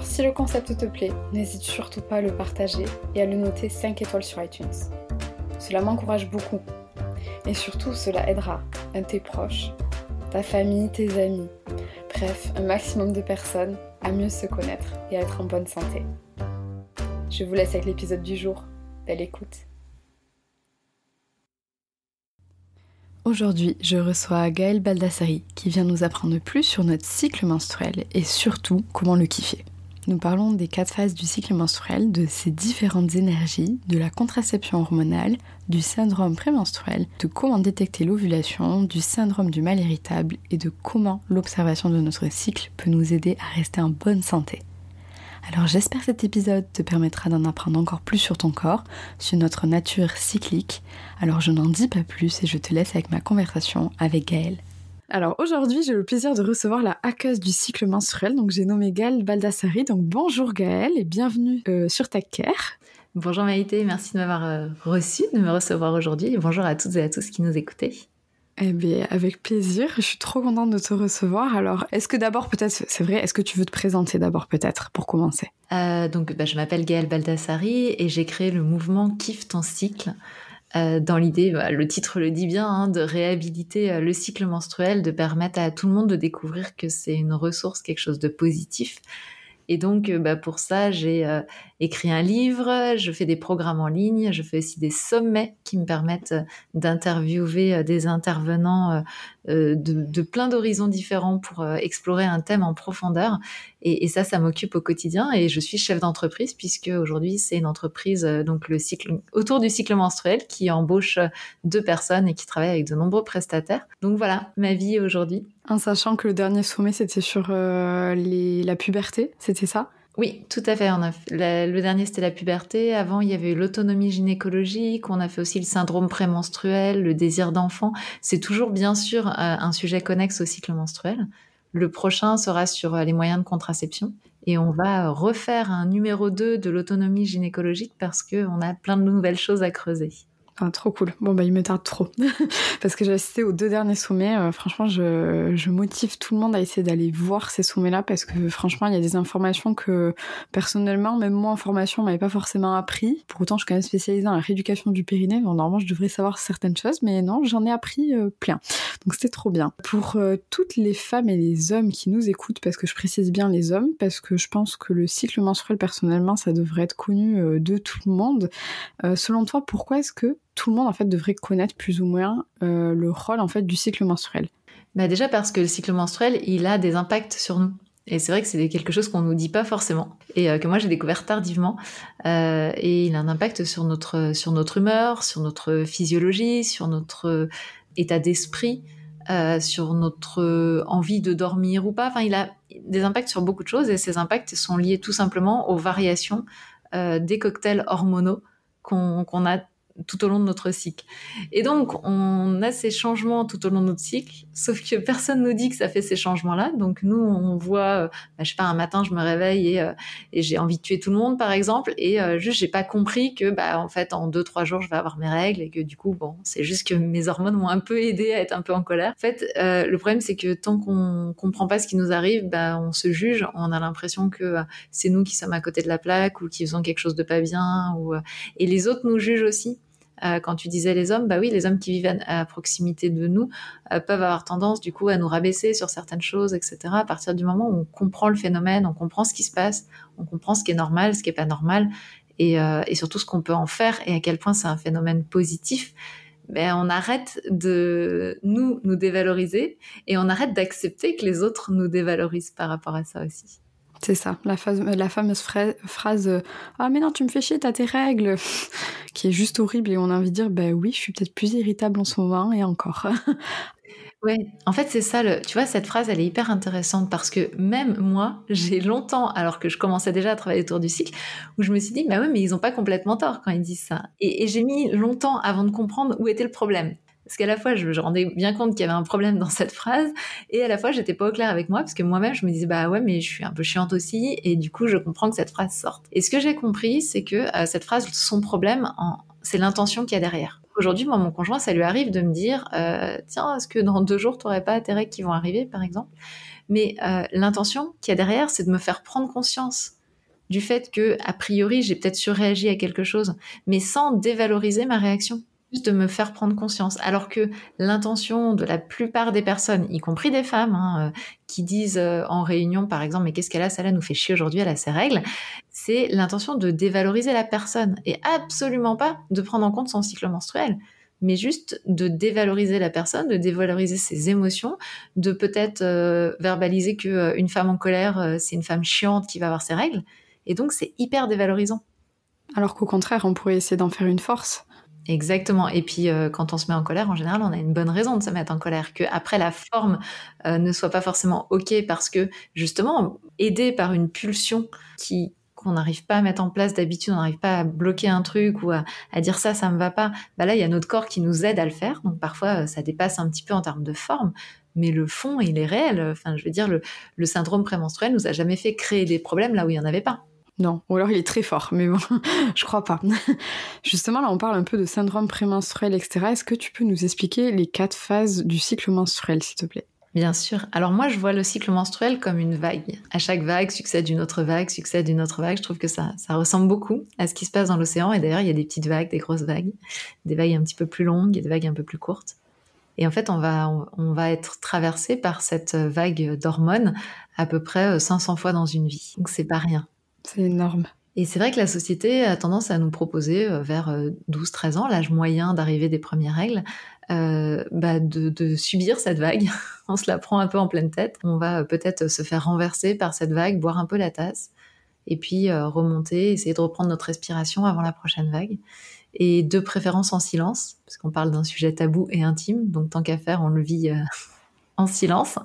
Alors si le concept te plaît, n'hésite surtout pas à le partager et à le noter 5 étoiles sur iTunes. Cela m'encourage beaucoup. Et surtout, cela aidera un tes proches, ta famille, tes amis, bref, un maximum de personnes à mieux se connaître et à être en bonne santé. Je vous laisse avec l'épisode du jour. Belle écoute. Aujourd'hui, je reçois Gaëlle Baldassari qui vient nous apprendre plus sur notre cycle menstruel et surtout comment le kiffer. Nous parlons des quatre phases du cycle menstruel, de ses différentes énergies, de la contraception hormonale, du syndrome prémenstruel, de comment détecter l'ovulation, du syndrome du mal irritable et de comment l'observation de notre cycle peut nous aider à rester en bonne santé. Alors j'espère que cet épisode te permettra d'en apprendre encore plus sur ton corps, sur notre nature cyclique. Alors je n'en dis pas plus et je te laisse avec ma conversation avec Gaëlle. Alors aujourd'hui, j'ai le plaisir de recevoir la hackeuse du cycle menstruel. Donc j'ai nommé Gaëlle Baldassari. Donc bonjour Gaëlle et bienvenue euh, sur TechCare. Bonjour Maïté, merci de m'avoir euh, reçu, de me recevoir aujourd'hui. bonjour à toutes et à tous qui nous écoutaient. Eh bien, avec plaisir. Je suis trop contente de te recevoir. Alors, est-ce que d'abord, peut-être, c'est vrai, est-ce que tu veux te présenter d'abord, peut-être, pour commencer? Euh, Donc, bah, je m'appelle Gaëlle Baldassari et j'ai créé le mouvement Kiffe ton cycle. Euh, dans l'idée, bah, le titre le dit bien, hein, de réhabiliter euh, le cycle menstruel, de permettre à tout le monde de découvrir que c'est une ressource, quelque chose de positif. Et donc, euh, bah, pour ça, j'ai écrit un livre, je fais des programmes en ligne, je fais aussi des sommets qui me permettent d'interviewer des intervenants de, de plein d'horizons différents pour explorer un thème en profondeur. Et, et ça, ça m'occupe au quotidien. Et je suis chef d'entreprise puisque aujourd'hui, c'est une entreprise euh, donc le cycle autour du cycle menstruel qui embauche euh, deux personnes et qui travaille avec de nombreux prestataires. Donc voilà, ma vie aujourd'hui. En sachant que le dernier sommet, c'était sur euh, les, la puberté, c'était ça? Oui, tout à fait. Le dernier, c'était la puberté. Avant, il y avait l'autonomie gynécologique. On a fait aussi le syndrome prémenstruel, le désir d'enfant. C'est toujours, bien sûr, un sujet connexe au cycle menstruel. Le prochain sera sur euh, les moyens de contraception et on va refaire un numéro 2 de l'autonomie gynécologique parce qu'on a plein de nouvelles choses à creuser. Trop cool. Bon, bah, il me tarde trop. Parce que j'ai assisté aux deux derniers sommets. Euh, franchement, je, je, motive tout le monde à essayer d'aller voir ces sommets-là parce que franchement, il y a des informations que personnellement, même moi en formation, on m'avait pas forcément appris. Pour autant, je suis quand même spécialisée dans la rééducation du périnée. Donc, normalement, je devrais savoir certaines choses, mais non, j'en ai appris euh, plein. Donc, c'était trop bien. Pour euh, toutes les femmes et les hommes qui nous écoutent, parce que je précise bien les hommes, parce que je pense que le cycle menstruel, personnellement, ça devrait être connu de tout le monde. selon toi, pourquoi est-ce que tout le monde en fait devrait connaître plus ou moins euh, le rôle en fait du cycle menstruel bah Déjà parce que le cycle menstruel, il a des impacts sur nous. Et c'est vrai que c'est quelque chose qu'on nous dit pas forcément et euh, que moi j'ai découvert tardivement. Euh, et il a un impact sur notre sur notre humeur, sur notre physiologie, sur notre état d'esprit, sur notre envie de dormir ou pas. Enfin, il a des impacts sur beaucoup de choses et ces impacts sont liés tout simplement aux variations des cocktails hormonaux qu'on a tout au long de notre cycle. Et donc, on a ces changements tout au long de notre cycle, sauf que personne nous dit que ça fait ces changements-là. Donc, nous, on voit, euh, bah, je sais pas, un matin, je me réveille et, euh, et j'ai envie de tuer tout le monde, par exemple, et euh, juste, j'ai pas compris que, bah, en fait, en deux, trois jours, je vais avoir mes règles et que du coup, bon, c'est juste que mes hormones m'ont un peu aidé à être un peu en colère. En fait, le problème, c'est que tant qu'on comprend pas ce qui nous arrive, bah, on se juge, on a l'impression que c'est nous qui sommes à côté de la plaque ou qui faisons quelque chose de pas bien, ou, et les autres nous jugent aussi. Euh, quand tu disais les hommes, bah oui, les hommes qui vivent à, proximité de nous euh, peuvent avoir tendance du coup à nous rabaisser sur certaines choses, etc. À partir du moment où on comprend le phénomène, on comprend ce qui se passe, on comprend ce qui est normal, ce qui est pas normal, et, euh, et surtout ce qu'on peut en faire et à quel point c'est un phénomène positif, ben on arrête de nous nous dévaloriser et on arrête d'accepter que les autres nous dévalorisent par rapport à ça aussi. C'est ça, la, fameuse phrase Ah, mais non, tu me fais chier, t'as tes règles qui est juste horrible et on a envie de dire Ben oui, je suis peut-être plus irritable en ce moment et encore. Ouais, en fait, c'est ça. Le, tu vois, cette phrase, elle est hyper intéressante parce que même moi, j'ai longtemps, alors que je commençais déjà à travailler autour du cycle, où je me suis dit, bah ouais, mais ils ont pas complètement tort quand ils disent ça. Et, j'ai mis longtemps avant de comprendre où était le problème. Parce qu'à la fois, je me rendais bien compte qu'il y avait un problème dans cette phrase, et à la fois, j'étais pas au clair avec moi, parce que moi-même, je me disais, bah ouais, mais je suis un peu chiante aussi, et du coup, je comprends que cette phrase sorte. Et ce que j'ai compris, c'est que euh, cette phrase, son problème, c'est l'intention qu'il y a derrière. Aujourd'hui, moi, mon conjoint, ça lui arrive de me dire, euh, tiens, est-ce que dans deux jours, tu n'aurais pas tes règles qui vont arriver, par exemple? Mais euh, l'intention qu'il y a derrière, c'est de me faire prendre conscience du fait que, a priori, j'ai peut-être surréagi à quelque chose, mais sans dévaloriser ma réaction juste de me faire prendre conscience. Alors que l'intention de la plupart des personnes, y compris des femmes, hein, euh, qui disent euh, en réunion, par exemple, mais qu'est-ce qu'elle a, ça là nous fait chier aujourd'hui, elle a ses règles, c'est l'intention de dévaloriser la personne et absolument pas de prendre en compte son cycle menstruel mais juste de dévaloriser la personne, de dévaloriser ses émotions, de peut-être euh, verbaliser que une femme en colère, c'est une femme chiante qui va avoir ses règles, et donc c'est hyper dévalorisant. Alors qu'au contraire, on pourrait essayer d'en faire une force. Exactement. Et puis, euh, quand on se met en colère, en général, on a une bonne raison de se mettre en colère. Que après la forme euh, ne soit pas forcément ok parce que justement, aidé par une pulsion qui qu'on n'arrive pas à mettre en place d'habitude, on n'arrive pas à bloquer un truc ou à, dire ça, ça me va pas. Bah là, il y a notre corps qui nous aide à le faire. Donc parfois, euh, ça dépasse un petit peu en termes de forme, mais le fond, il est réel. Enfin, je veux dire, le, le syndrome prémenstruel nous a jamais fait créer des problèmes là où il y en avait pas. Non, ou alors il est très fort, mais bon, je crois pas. Justement, là, on parle un peu de syndrome prémenstruel, etc. Est-ce que tu peux nous expliquer les quatre phases du cycle menstruel, s'il te plaît? Bien sûr. Alors moi, je vois le cycle menstruel comme une vague. À chaque vague succède une autre vague, succède une autre vague. Je trouve que ça, ça ressemble beaucoup à ce qui se passe dans l'océan. Et d'ailleurs, il y a des petites vagues, des grosses vagues, des vagues un petit peu plus longues et des vagues un peu plus courtes. Et en fait, on va, on va être traversé par cette vague d'hormones à peu près 500 fois dans une vie. Donc c'est pas rien. C'est énorme. Et c'est vrai que la société a tendance à nous proposer euh, vers 12-13 euh, ans, l'âge moyen d'arrivée des premières règles, euh, bah de, subir cette vague. on se la prend un peu en pleine tête. On va peut-être se faire renverser par cette vague, boire un peu la tasse, et puis remonter, essayer de reprendre notre respiration avant la prochaine vague. Et de préférence en silence, parce qu'on parle d'un sujet tabou et intime, donc tant qu'à faire, on le vit en silence.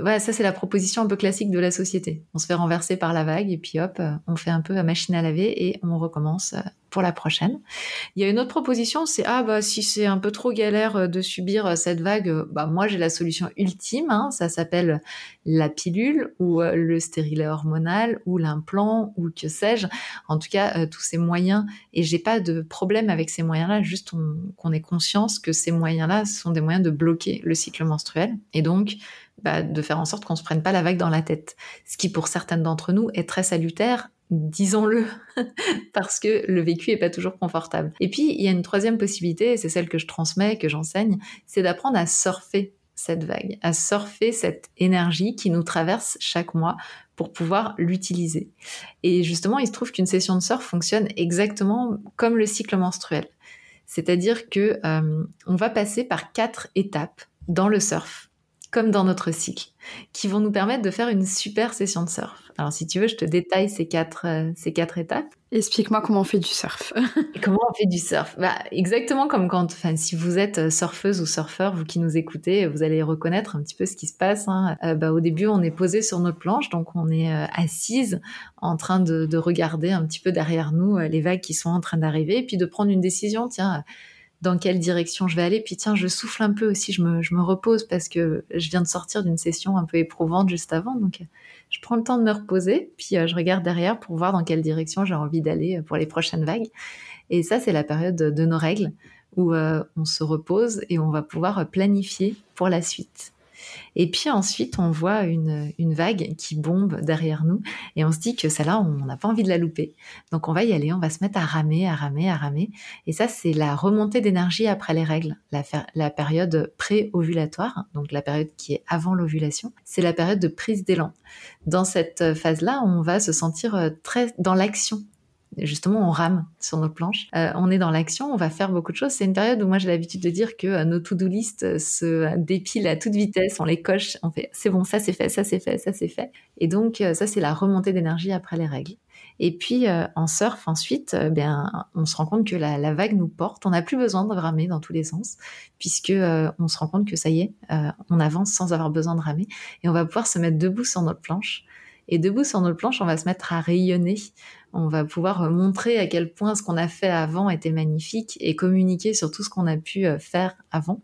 Voilà, ça c'est la proposition un peu classique de la société. On se fait renverser par la vague et puis hop, euh, on fait un peu à machine à laver et on recommence euh, pour la prochaine. Il y a une autre proposition, c'est ah bah si c'est un peu trop galère euh, de subir cette vague, bah moi j'ai la solution ultime. Hein. ça s'appelle la pilule ou le stérilet hormonal ou l'implant ou que sais-je. En tout cas, tous ces moyens et j'ai pas de problème avec ces moyens-là. Juste qu'on ait conscience que ces moyens-là sont des moyens de bloquer le cycle menstruel et donc bah, de faire en sorte qu'on se prenne pas la vague dans la tête. Ce qui, pour certaines d'entre nous, est très salutaire, disons-le, parce que le vécu est pas toujours confortable. Et puis, il y a une troisième possibilité, et c'est celle que je transmets, que j'enseigne, c'est d'apprendre à surfer cette vague, à surfer cette énergie qui nous traverse chaque mois pour pouvoir l'utiliser. Et justement, il se trouve qu'une session de surf fonctionne exactement comme le cycle menstruel. C'est-à-dire que euh, on va passer par quatre étapes dans le surf comme dans notre cycle, qui vont nous permettre de faire une super session de surf. Alors si tu veux, je te détaille ces quatre, euh, ces quatre étapes. Explique-moi comment on fait du surf. comment on fait du surf bah, Exactement comme quand, enfin, si vous êtes euh, surfeuse ou surfeur, vous qui nous écoutez, vous allez reconnaître un petit peu ce qui se passe. Hein. Euh, bah, au début, on est posé sur notre planche, donc on est assise en train de, de, regarder un petit peu derrière nous les vagues qui sont en train d'arriver, et puis de prendre une décision. Tiens, dans quelle direction je vais aller. Puis tiens, je souffle un peu aussi, je me, je me repose parce que je viens de sortir d'une session un peu éprouvante juste avant. Donc, je prends le temps de me reposer, puis euh, je regarde derrière pour voir dans quelle direction j'ai envie d'aller euh, pour les prochaines vagues. Et ça, c'est la période de, nos règles où euh, on se repose et on va pouvoir planifier pour la suite. Et puis ensuite, on voit une, vague qui bombe derrière nous et on se dit que celle-là, on n'a pas envie de la louper. Donc on va y aller, on va se mettre à ramer, à ramer, à ramer. Et ça, c'est la remontée d'énergie après les règles, la, période pré-ovulatoire, donc la période qui est avant l'ovulation. C'est la période de prise d'élan. Dans cette phase-là, on va se sentir euh, très dans l'action justement on rame sur nos planches. Euh, on est dans l'action, on va faire beaucoup de choses. C'est une période où moi j'ai l'habitude de dire que euh, nos to-do list se dépilent à toute vitesse, on les coche, on fait c'est bon, ça c'est fait, ça c'est fait, ça c'est fait. Et donc ça c'est la remontée d'énergie après les règles. Et puis en surf ensuite, bien on se rend compte que la, vague nous porte. On n'a plus besoin de ramer dans tous les sens, puisque on se rend compte que ça y est, on avance sans avoir besoin de ramer et on va pouvoir se mettre debout sur notre planche et debout sur notre planche, on va se mettre à rayonner. On va pouvoir montrer à quel point ce qu'on a fait avant était magnifique et communiquer sur tout ce qu'on a pu euh, faire avant.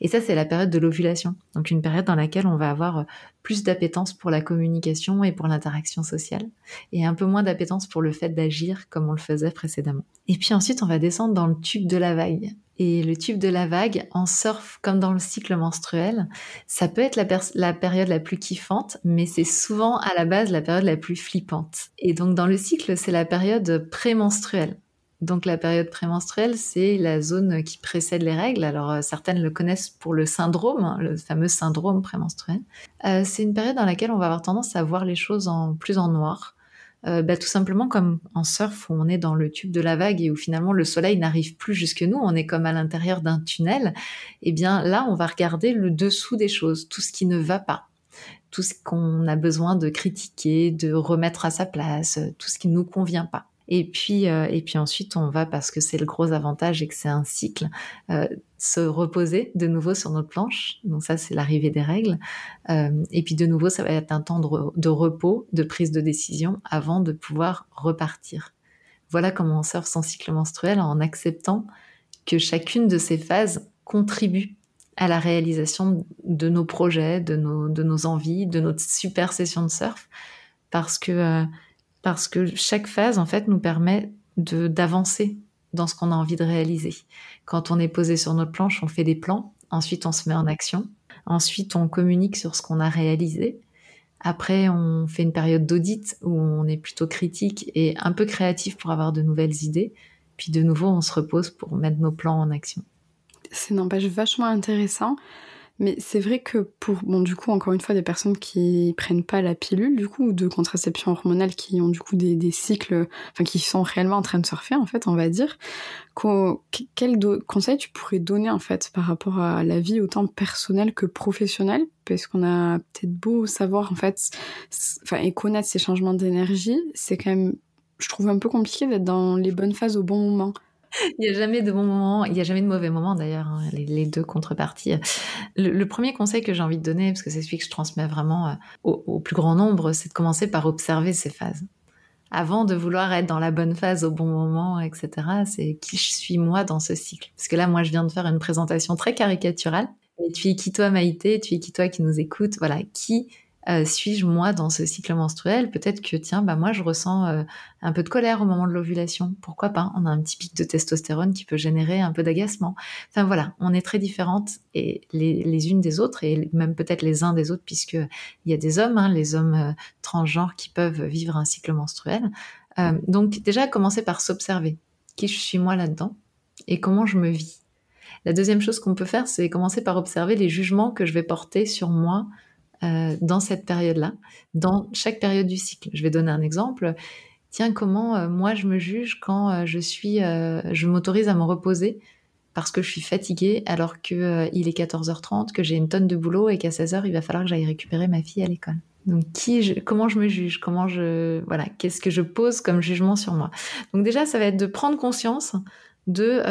Et ça, c'est la période de l'ovulation. Donc une période dans laquelle on va avoir euh, plus d'appétence pour la communication et pour l'interaction sociale, et un peu moins d'appétence pour le fait d'agir comme on le faisait précédemment. Et puis ensuite, on va descendre dans le tube de la vague. Et le tube de la vague, en surf comme dans le cycle menstruel, ça peut être la, période la plus kiffante, mais c'est souvent à la base la période la plus flippante. Et donc dans le cycle, c'est la période prémenstruelle. Donc la période prémenstruelle, c'est la zone qui précède les règles. Alors euh, certaines le connaissent pour le syndrome, hein, le fameux syndrome prémenstruel. Euh, c'est une période dans laquelle on va avoir tendance à voir les choses en plus en noir. Euh, bah, tout simplement comme en surf où on est dans le tube de la vague et où finalement le soleil n'arrive plus jusque nous, on est comme à l'intérieur d'un tunnel. Et eh bien là, on va regarder le dessous des choses, tout ce qui ne va pas, tout ce qu'on a besoin de critiquer, de remettre à sa place, tout ce qui ne nous convient pas. Et puis, euh, et puis ensuite, on va, parce que c'est le gros avantage et que c'est un cycle, euh, se reposer de nouveau sur notre planche. Donc ça, c'est l'arrivée des règles. Euh, et puis de nouveau, ça va être un temps de, repos, de prise de décision avant de pouvoir repartir. Voilà comment on surfe son cycle menstruel en acceptant que chacune de ces phases contribue à la réalisation de nos projets, de nos, de nos envies, de notre super session de surf, parce que parce que chaque phase, en fait, nous permet de d'avancer dans ce qu'on a envie de réaliser. Quand on est posé sur notre planche, on fait des plans, ensuite on se met en action, ensuite on communique sur ce qu'on a réalisé. Après, on fait une période d'audit où on est plutôt critique et un peu créatif pour avoir de nouvelles idées. Puis de nouveau, on se repose pour mettre nos plans en action. C'est n'empêche vachement intéressant. Mais c'est vrai que pour, bon, du coup, encore une fois, des personnes qui prennent pas la pilule, du coup, ou de contraception hormonale, qui ont du coup des, cycles, enfin, qui sont réellement en train de surfer, en fait, on va dire, quel conseil tu pourrais donner, en fait, par rapport à la vie autant personnelle que professionnelle? Parce qu'on a peut-être beau savoir, en fait, enfin, et connaître ces changements d'énergie, c'est quand même, je trouve un peu compliqué d'être dans les bonnes phases au bon moment. Il n'y a jamais de bon moment, il n'y a jamais de mauvais moment d'ailleurs, hein, les, deux contreparties. Le, premier conseil que j'ai envie de donner, parce que c'est celui que je transmets vraiment euh, au, plus grand nombre, c'est de commencer par observer ces phases. Avant de vouloir être dans la bonne phase au bon moment, etc., c'est qui je suis moi dans ce cycle. Parce que là, moi, je viens de faire une présentation très caricaturale. Mais tu es qui toi, Maïté? Tu es qui toi qui nous écoute Voilà, qui euh, suis-je moi dans ce cycle menstruel? Peut-être que tiens, bah moi je ressens euh, un peu de colère au moment de l'ovulation. Pourquoi pas? On a un petit pic de testostérone qui peut générer un peu d'agacement. Enfin voilà, on est très différentes et les, unes des autres et même peut-être les uns des autres puisque il y a des hommes, hein, les hommes euh, transgenres qui peuvent vivre un cycle menstruel. donc déjà commencer par s'observer. Qui je suis moi là-dedans? Et comment je me vis? La deuxième chose qu'on peut faire, c'est commencer par observer les jugements que je vais porter sur moi euh, dans cette période-là, dans chaque période du cycle. Je vais donner un exemple. Tiens, comment euh, moi je me juge quand euh, je suis, je m'autorise à me reposer parce que je suis fatiguée alors que il est 14h30, que j'ai une tonne de boulot et qu'à 16h il va falloir que j'aille récupérer ma fille à l'école. Donc qui, comment je me juge, comment je, voilà, qu'est-ce que je pose comme jugement sur moi? Donc déjà, ça va être de prendre conscience de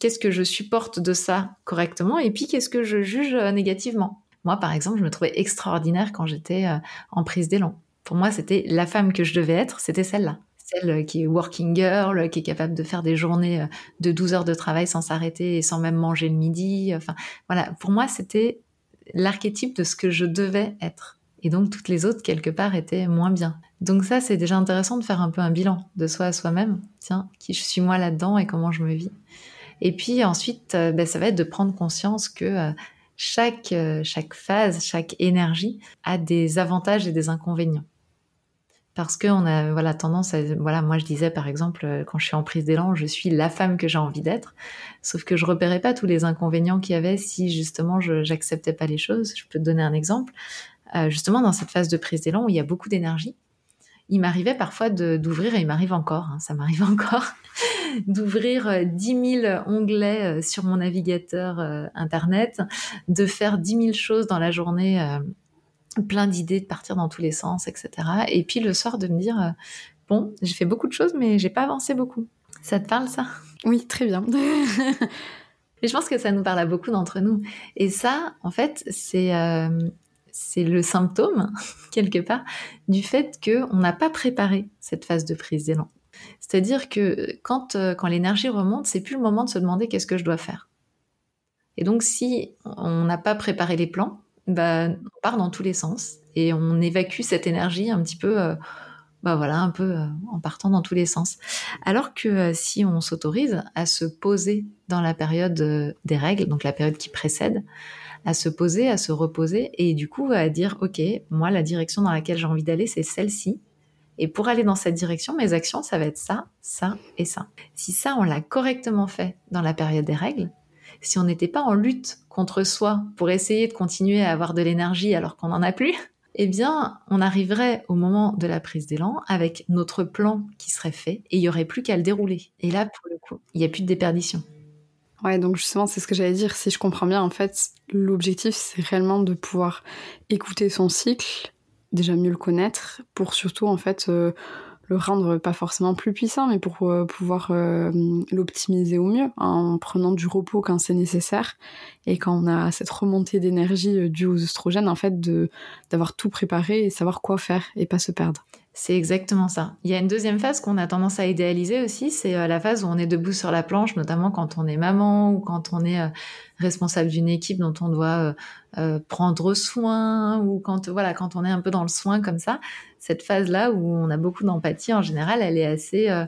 qu'est-ce que je supporte de ça correctement et puis qu'est-ce que je juge négativement. Moi, par exemple, je me trouvais extraordinaire quand j'étais euh, en prise d'élan. Pour moi, c'était la femme que je devais être, c'était celle-là. Celle euh, qui est working girl, qui est capable de faire des journées euh, de 12 heures de travail sans s'arrêter et sans même manger le midi. Enfin, voilà. Pour moi, c'était l'archétype de ce que je devais être. Et donc, toutes les autres, quelque part, étaient moins bien. Donc ça, c'est déjà intéressant de faire un peu un bilan de soi à soi-même. Tiens, qui je suis moi là-dedans et comment je me vis. Et puis ensuite, ben, ça va être de prendre conscience que chaque, euh, chaque phase, chaque énergie a des avantages et des inconvénients. Parce qu'on a voilà tendance à voilà moi je disais par exemple euh, quand je suis en prise d'élan je suis la femme que j'ai envie d'être. Sauf que je repérais pas tous les inconvénients qu'il y avait si justement je j'acceptais pas les choses. Je peux te donner un exemple. Euh, justement dans cette phase de prise d'élan où il y a beaucoup d'énergie il m'arrivait parfois d'ouvrir, et il m'arrive encore, hein, ça m'arrive encore, d'ouvrir 10 000 onglets sur mon navigateur Internet, de faire 10 000 choses dans la journée plein d'idées de partir dans tous les sens, etc. Et puis le soir de me dire, bon, j'ai fait beaucoup de choses, mais j'ai pas avancé beaucoup. Ça te parle ça? Oui, très bien. Et je pense que ça nous parle à beaucoup d'entre nous. Et ça, en fait, c'est euh, c'est le symptôme quelque part du fait que on n'a pas préparé cette phase de prise d'élan. C'est-à-dire que quand euh, quand l'énergie remonte, c'est plus le moment de se demander qu'est-ce que je dois faire. Et donc si on n'a pas préparé les plans, bah, on part dans tous les sens et on évacue cette énergie un petit peu. Euh, bah voilà, un peu euh, en partant dans tous les sens. Alors que si on s'autorise à se poser dans la période des règles, donc la période qui précède, à se poser, à se reposer, et du coup à dire, ok, moi la direction dans laquelle j'ai envie d'aller, c'est celle-ci. Et pour aller dans cette direction, mes actions, ça va être ça, ça et ça. Si ça, on l'a correctement fait dans la période des règles, si on n'était pas en lutte contre soi pour essayer de continuer à avoir de l'énergie alors qu'on n'en a plus, eh bien, on arriverait au moment de la prise d'élan avec notre plan qui serait fait et il y aurait plus qu'à le dérouler. Et là, pour le coup, il n'y a plus de déperdition. Ouais, donc justement, c'est ce que j'allais dire. Si je comprends bien, en fait, l'objectif, c'est réellement de pouvoir écouter son cycle, déjà mieux le connaître, pour surtout, en fait, euh, le rendre pas forcément plus puissant, mais pour euh, pouvoir euh, l'optimiser au mieux en prenant du repos quand c'est nécessaire et quand on a cette remontée d'énergie due aux oestrogènes, en fait, d'avoir tout préparé et savoir quoi faire et pas se perdre. C'est exactement ça. Il y a une deuxième phase qu'on a tendance à idéaliser aussi, c'est la phase où on est debout sur la planche, notamment quand on est maman ou quand on est responsable d'une équipe dont on doit prendre soin ou quand voilà quand on est un peu dans le soin comme ça cette phase-là où on a beaucoup d'empathie, en général, elle est assez euh,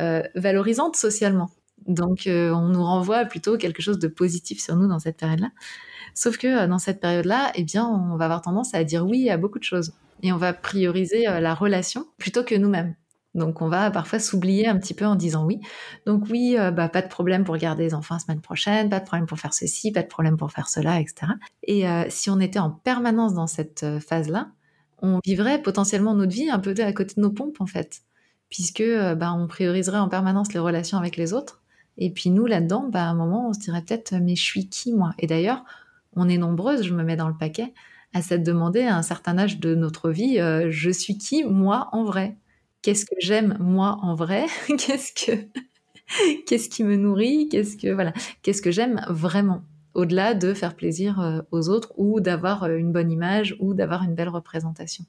euh, valorisante socialement. Donc, euh, on nous renvoie plutôt quelque chose de positif sur nous dans cette période-là. Sauf que dans cette période-là, eh bien, on va avoir tendance à dire oui à beaucoup de choses. Et on va prioriser la relation plutôt que nous-mêmes. Donc on va parfois s'oublier un petit peu en disant oui. Donc oui, bah, pas de problème pour garder les enfants la semaine prochaine, pas de problème pour faire ceci, pas de problème pour faire cela, etc. Et si on était en permanence dans cette phase-là, on vivrait potentiellement notre vie un peu à côté de nos pompes en fait, puisque euh, bah, on prioriserait en permanence les relations avec les autres. Et puis nous là-dedans, bah, à un moment, on se dirait peut-être mais je suis qui moi? Et d'ailleurs, on est nombreuses, je me mets dans le paquet, à s'être demandé à un certain âge de notre vie, euh, je suis qui moi en vrai? Qu'est-ce que j'aime moi en vrai? Qu'est-ce que qu'est-ce qui me nourrit? Qu'est-ce que voilà Qu'est-ce que j'aime vraiment? Au-delà de faire plaisir euh, aux autres ou d'avoir euh, une bonne image ou d'avoir une belle représentation.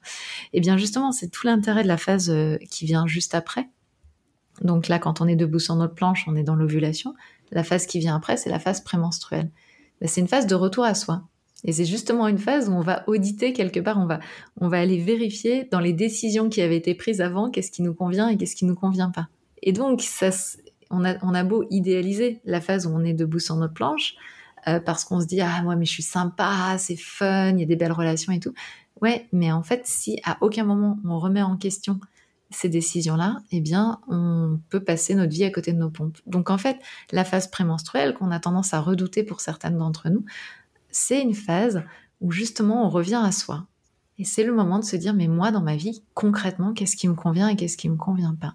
Et eh bien justement, c'est tout l'intérêt de la phase qui vient juste après. Donc là, quand on est debout sur notre planche, on est dans l'ovulation. La phase qui vient après, c'est la phase prémenstruelle. Ben, c'est une phase de retour à soi. Et c'est justement une phase où on va auditer quelque part, on va, on va aller vérifier dans les décisions qui avaient été prises avant, qu'est-ce qui nous convient et qu'est-ce qui nous convient pas. Et donc, ça, on a, on a beau idéaliser la phase où on est debout sur notre planche, euh, parce qu'on se dit ah moi mais je suis sympa, c'est fun, il y a des belles relations et tout. Ouais, mais en fait si à aucun moment on remet en question ces décisions-là, eh bien, on peut passer notre vie à côté de nos pompes. Donc, en fait, la phase prémenstruelle qu'on a tendance à redouter pour certaines d'entre nous, c'est une phase où justement on revient à soi. Et c'est le moment de se dire, mais moi, dans ma vie, concrètement, qu'est-ce qui me convient et qu'est-ce qui me convient pas?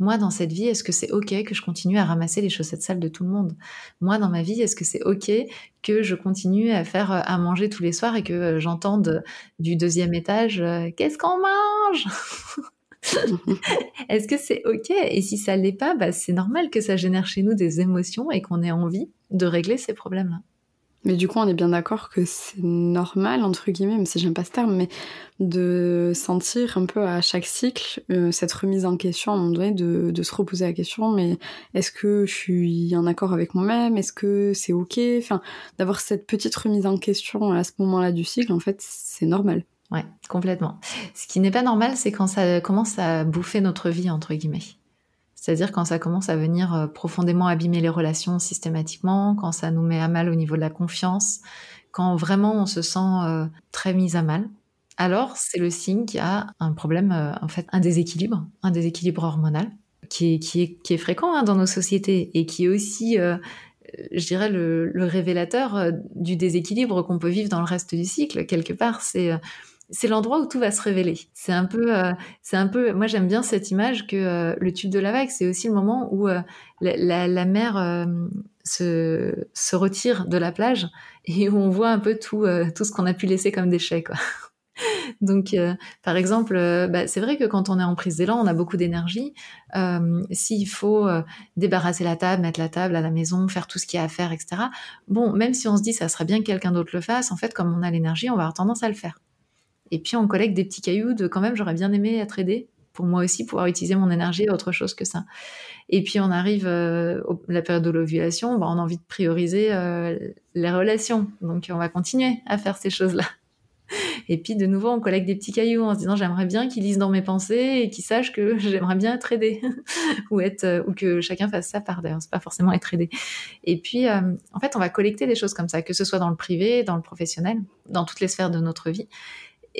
Moi, dans cette vie, est-ce que c'est OK que je continue à ramasser les chaussettes sales de tout le monde? Moi, dans ma vie, est-ce que c'est OK que je continue à faire à manger tous les soirs et que euh, j'entende du deuxième étage euh, Qu'est-ce qu'on mange? Est-ce que c'est OK? Et si ça l'est pas, bah, c'est normal que ça génère chez nous des émotions et qu'on ait envie de régler ces problèmes-là. Mais du coup, on est bien d'accord que c'est normal, entre guillemets, même si j'aime pas ce terme, mais de sentir un peu à chaque cycle euh, cette remise en question, à un moment donné, de, de se reposer la question, mais est-ce que je suis en accord avec moi-même? Est-ce que c'est ok? Enfin, d'avoir cette petite remise en question à ce moment-là du cycle, en fait, c'est normal. Ouais, complètement. Ce qui n'est pas normal, c'est quand ça commence à bouffer notre vie, entre guillemets. C'est-à-dire quand ça commence à venir euh, profondément abîmer les relations systématiquement, quand ça nous met à mal au niveau de la confiance, quand vraiment on se sent euh, très mis à mal, alors c'est le signe qu'il y a un problème, euh, en fait, un déséquilibre, un déséquilibre hormonal qui est, qui est, qui est fréquent hein, dans nos sociétés et qui est aussi, je dirais, le, le révélateur du déséquilibre qu'on peut vivre dans le reste du cycle. Quelque part, c'est c'est l'endroit où tout va se révéler. C'est un peu, euh, c'est un peu. Moi, j'aime bien cette image que euh, le tube de la vague, c'est aussi le moment où euh, la, mer se, retire de la plage et où on voit un peu tout, tout ce qu'on a pu laisser comme déchets, quoi. Donc, par exemple, bah, c'est vrai que quand on est en prise d'élan, on a beaucoup d'énergie. S'il faut débarrasser la table, mettre la table à la maison, faire tout ce qu'il y a à faire, etc. Bon, même si on se dit ça serait bien que quelqu'un d'autre le fasse, en fait, comme on a l'énergie, on va avoir tendance à le faire. Et puis on collecte des petits cailloux de quand même, j'aurais bien aimé être aidée pour moi aussi pouvoir utiliser mon énergie à autre chose que ça. Et puis on arrive euh, à la période de l'ovulation, bah, on a envie de prioriser euh, les relations. Donc on va continuer à faire ces choses-là. Et puis de nouveau, on collecte des petits cailloux en se disant j'aimerais bien qu'ils lisent dans mes pensées et qu'ils sachent que j'aimerais bien être aidé ou euh, ou que chacun fasse sa part. D'ailleurs, c'est pas forcément être aidé. Et puis en fait, on va collecter des choses comme ça, que ce soit dans le privé, dans le professionnel, dans toutes les sphères de notre vie.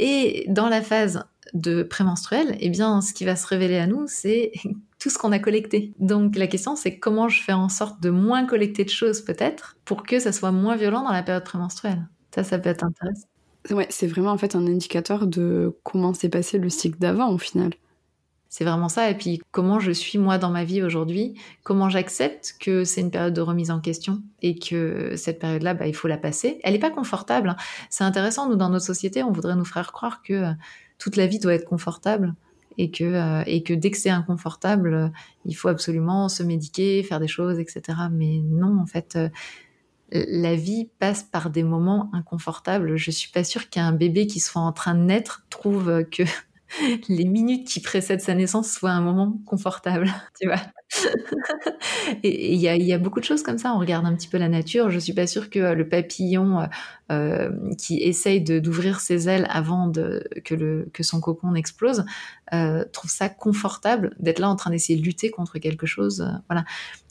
Et dans la phase de prémenstruel, eh bien, ce qui va se révéler à nous, c'est tout ce qu'on a collecté. Donc la question, c'est comment je fais en sorte de moins collecter de choses peut-être pour que ça soit moins violent dans la période prémenstruelle. Ça, ça peut être intéressant. Ouais, c'est vraiment en fait un indicateur de comment s'est passé le cycle d'avant au final. C'est vraiment ça. Et puis, comment je suis moi dans ma vie aujourd'hui? Comment j'accepte que c'est une période de remise en question et que cette période-là, bah, il faut la passer? Elle n'est pas confortable. Hein. C'est intéressant. Nous, dans notre société, on voudrait nous faire croire que euh, toute la vie doit être confortable et que, euh, et que dès que c'est inconfortable, euh, il faut absolument se médiquer, faire des choses, etc. Mais non, en fait, la vie passe par des moments inconfortables. Je suis pas sûre qu'un bébé qui soit en train de naître trouve que les minutes qui précèdent sa naissance soient un moment confortable, tu vois. et il y a, beaucoup de choses comme ça. On regarde un petit peu la nature. Je suis pas sûre que le papillon euh, qui essaye d'ouvrir ses ailes avant que, que son cocon explose euh, trouve ça confortable d'être là en train d'essayer de lutter contre quelque chose. Euh, voilà.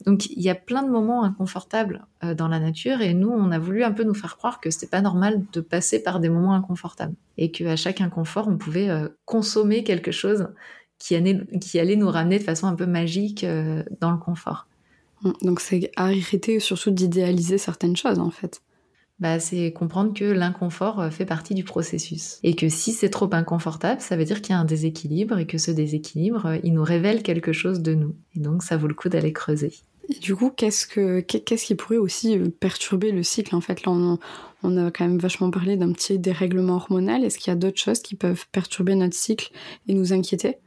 Donc il y a plein de moments inconfortables euh, dans la nature et nous on a voulu un peu nous faire croire que c'était pas normal de passer par des moments inconfortables et qu'à chaque inconfort on pouvait euh, consommer quelque chose qui allait, qui allait nous ramener de façon un peu magique dans le confort. Donc c'est arrêter surtout d'idéaliser certaines choses en fait bah, c'est comprendre que l'inconfort euh, fait partie du processus. Et que si c'est trop inconfortable, ça veut dire qu'il y a un déséquilibre et que ce déséquilibre, euh, il nous révèle quelque chose de nous. Et donc, ça vaut le coup d'aller creuser. Et du coup, qu'est-ce, que, qu'est-ce qui pourrait aussi euh, perturber le cycle En fait, là, on, on a quand même vachement parlé d'un petit dérèglement hormonal. Est-ce qu'il y a d'autres choses qui peuvent perturber notre cycle et nous inquiéter?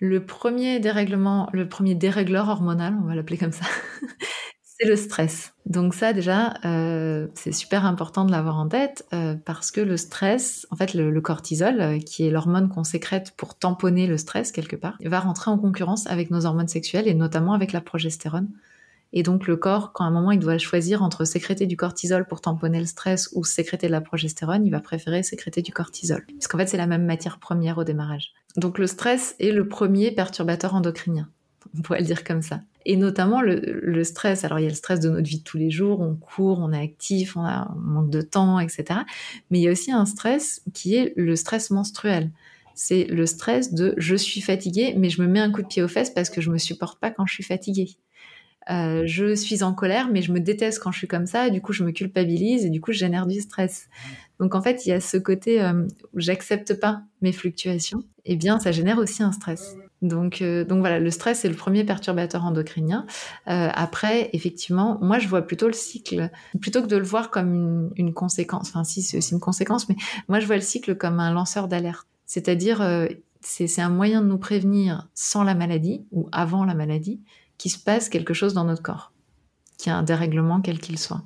Le premier dérèglement, le premier dérégleur hormonal, on va l'appeler comme ça, c'est le stress. Donc ça déjà, euh, c'est super important de l'avoir en tête euh, parce que le stress, en fait le, cortisol, euh, qui est l'hormone qu'on sécrète pour tamponner le stress quelque part, va rentrer en concurrence avec nos hormones sexuelles et notamment avec la progestérone. Et donc le corps, quand à un moment il doit choisir entre sécréter du cortisol pour tamponner le stress ou sécréter de la progestérone, il va préférer sécréter du cortisol. Parce qu'en fait c'est la même matière première au démarrage. Donc le stress est le premier perturbateur endocrinien on pourrait le dire comme ça. Et notamment le, stress. Alors il y a le stress de notre vie de tous les jours, on court, on est actif, on, manque de temps, etc. Mais il y a aussi un stress qui est le stress menstruel. C'est le stress de je suis fatiguée, mais je me mets un coup de pied aux fesses parce que je me supporte pas quand je suis fatiguée. Euh, je suis en colère, mais je me déteste quand je suis comme ça, du coup je me culpabilise et du coup je génère du stress. Donc en fait, il y a ce côté euh, j'accepte pas mes fluctuations, eh bien ça génère aussi un stress. Donc, euh, donc voilà, le stress est le premier perturbateur endocrinien. Après, effectivement, moi je vois plutôt le cycle, plutôt que de le voir comme une, une conséquence, enfin si c'est aussi une conséquence, mais moi je vois le cycle comme un lanceur d'alerte. C'est-à-dire, c'est un moyen de nous prévenir sans la maladie ou avant la maladie qu'il se passe quelque chose dans notre corps, qu'il y a un dérèglement quel qu'il soit.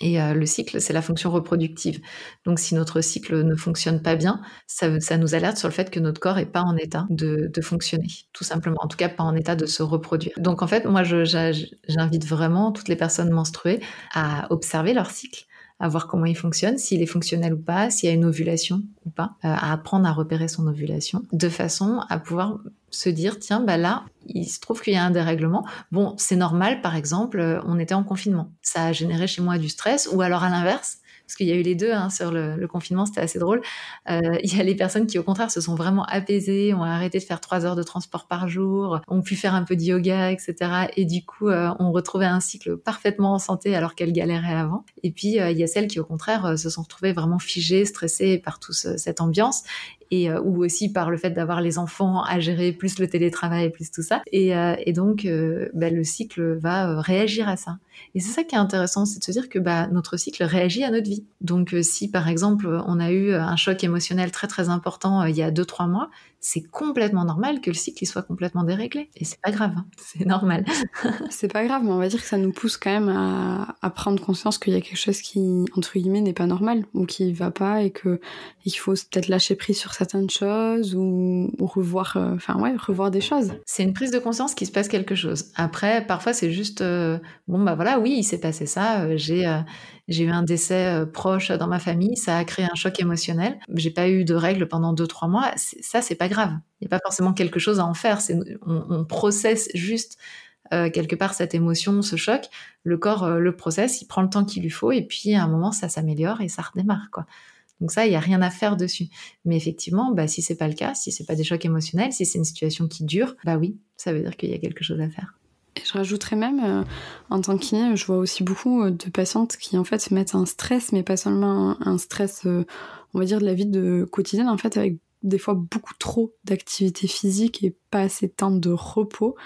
Et euh, le cycle, c'est la fonction reproductive. Donc, si notre cycle ne fonctionne pas bien, ça, nous alerte sur le fait que notre corps est pas en état de, de, fonctionner, tout simplement. En tout cas, pas en état de se reproduire. Donc, en fait, moi, j'invite vraiment toutes les personnes menstruées à observer leur cycle, à voir comment il fonctionne, s'il est fonctionnel ou pas, s'il y a une ovulation ou pas, euh, à apprendre à repérer son ovulation, de façon à pouvoir se dire tiens bah là il se trouve qu'il y a un dérèglement. Bon c'est normal par exemple euh, on était en confinement. Ça a généré chez moi du stress ou alors à l'inverse parce qu'il y a eu les deux hein, sur le, confinement, c'était assez drôle. Euh, il y a les personnes qui, au contraire, se sont vraiment apaisées, ont arrêté de faire trois heures de transport par jour, ont pu faire un peu de yoga, etc. Et du coup, euh, ont retrouvé un cycle parfaitement en santé alors qu'elles galéraient avant. Et puis, euh, il y a celles qui, au contraire, se sont retrouvées vraiment figées, stressées par toute cette ambiance et euh, ou aussi par le fait d'avoir les enfants à gérer, plus le télétravail, plus tout ça. Et, euh, et donc, euh, bah, le cycle va réagir à ça. Et c'est ça qui est intéressant, c'est de se dire que bah, notre cycle réagit à notre vie. Donc, si par exemple on a eu un choc émotionnel très très important il y a deux trois mois, c'est complètement normal que le cycle soit complètement déréglé. Et c'est pas grave, hein. c'est normal. c'est pas grave, mais on va dire que ça nous pousse quand même à, à prendre conscience qu'il y a quelque chose qui, entre guillemets, n'est pas normal ou qui va pas et que il faut peut-être lâcher prise sur certaines choses ou, revoir, euh, enfin ouais, revoir des choses. C'est une prise de conscience qu'il se passe quelque chose. Après, parfois c'est juste, euh, bon bah voilà, oui, il s'est passé ça, euh, j'ai j'ai eu un décès euh, proche dans ma famille, ça a créé un choc émotionnel. J'ai pas eu de règles pendant deux trois mois. Ça, c'est pas grave. Il n'y a pas forcément quelque chose à en faire. On, processe juste euh, quelque part cette émotion, ce choc. Le corps euh, le processe, il prend le temps qu'il lui faut, et puis à un moment, ça s'améliore et ça redémarre quoi. Donc ça, il y a rien à faire dessus. Mais effectivement, bah, si c'est pas le cas, si c'est pas des chocs émotionnels, si c'est une situation qui dure, bah oui, ça veut dire qu'il y a quelque chose à faire. Et je rajouterais même, euh, en tant qu'iné, je vois aussi beaucoup euh, de patientes qui en fait se mettent un stress, mais pas seulement un, stress, euh, on va dire, de la vie de quotidienne, en fait, avec des fois beaucoup trop d'activité physique et pas assez de temps de repos,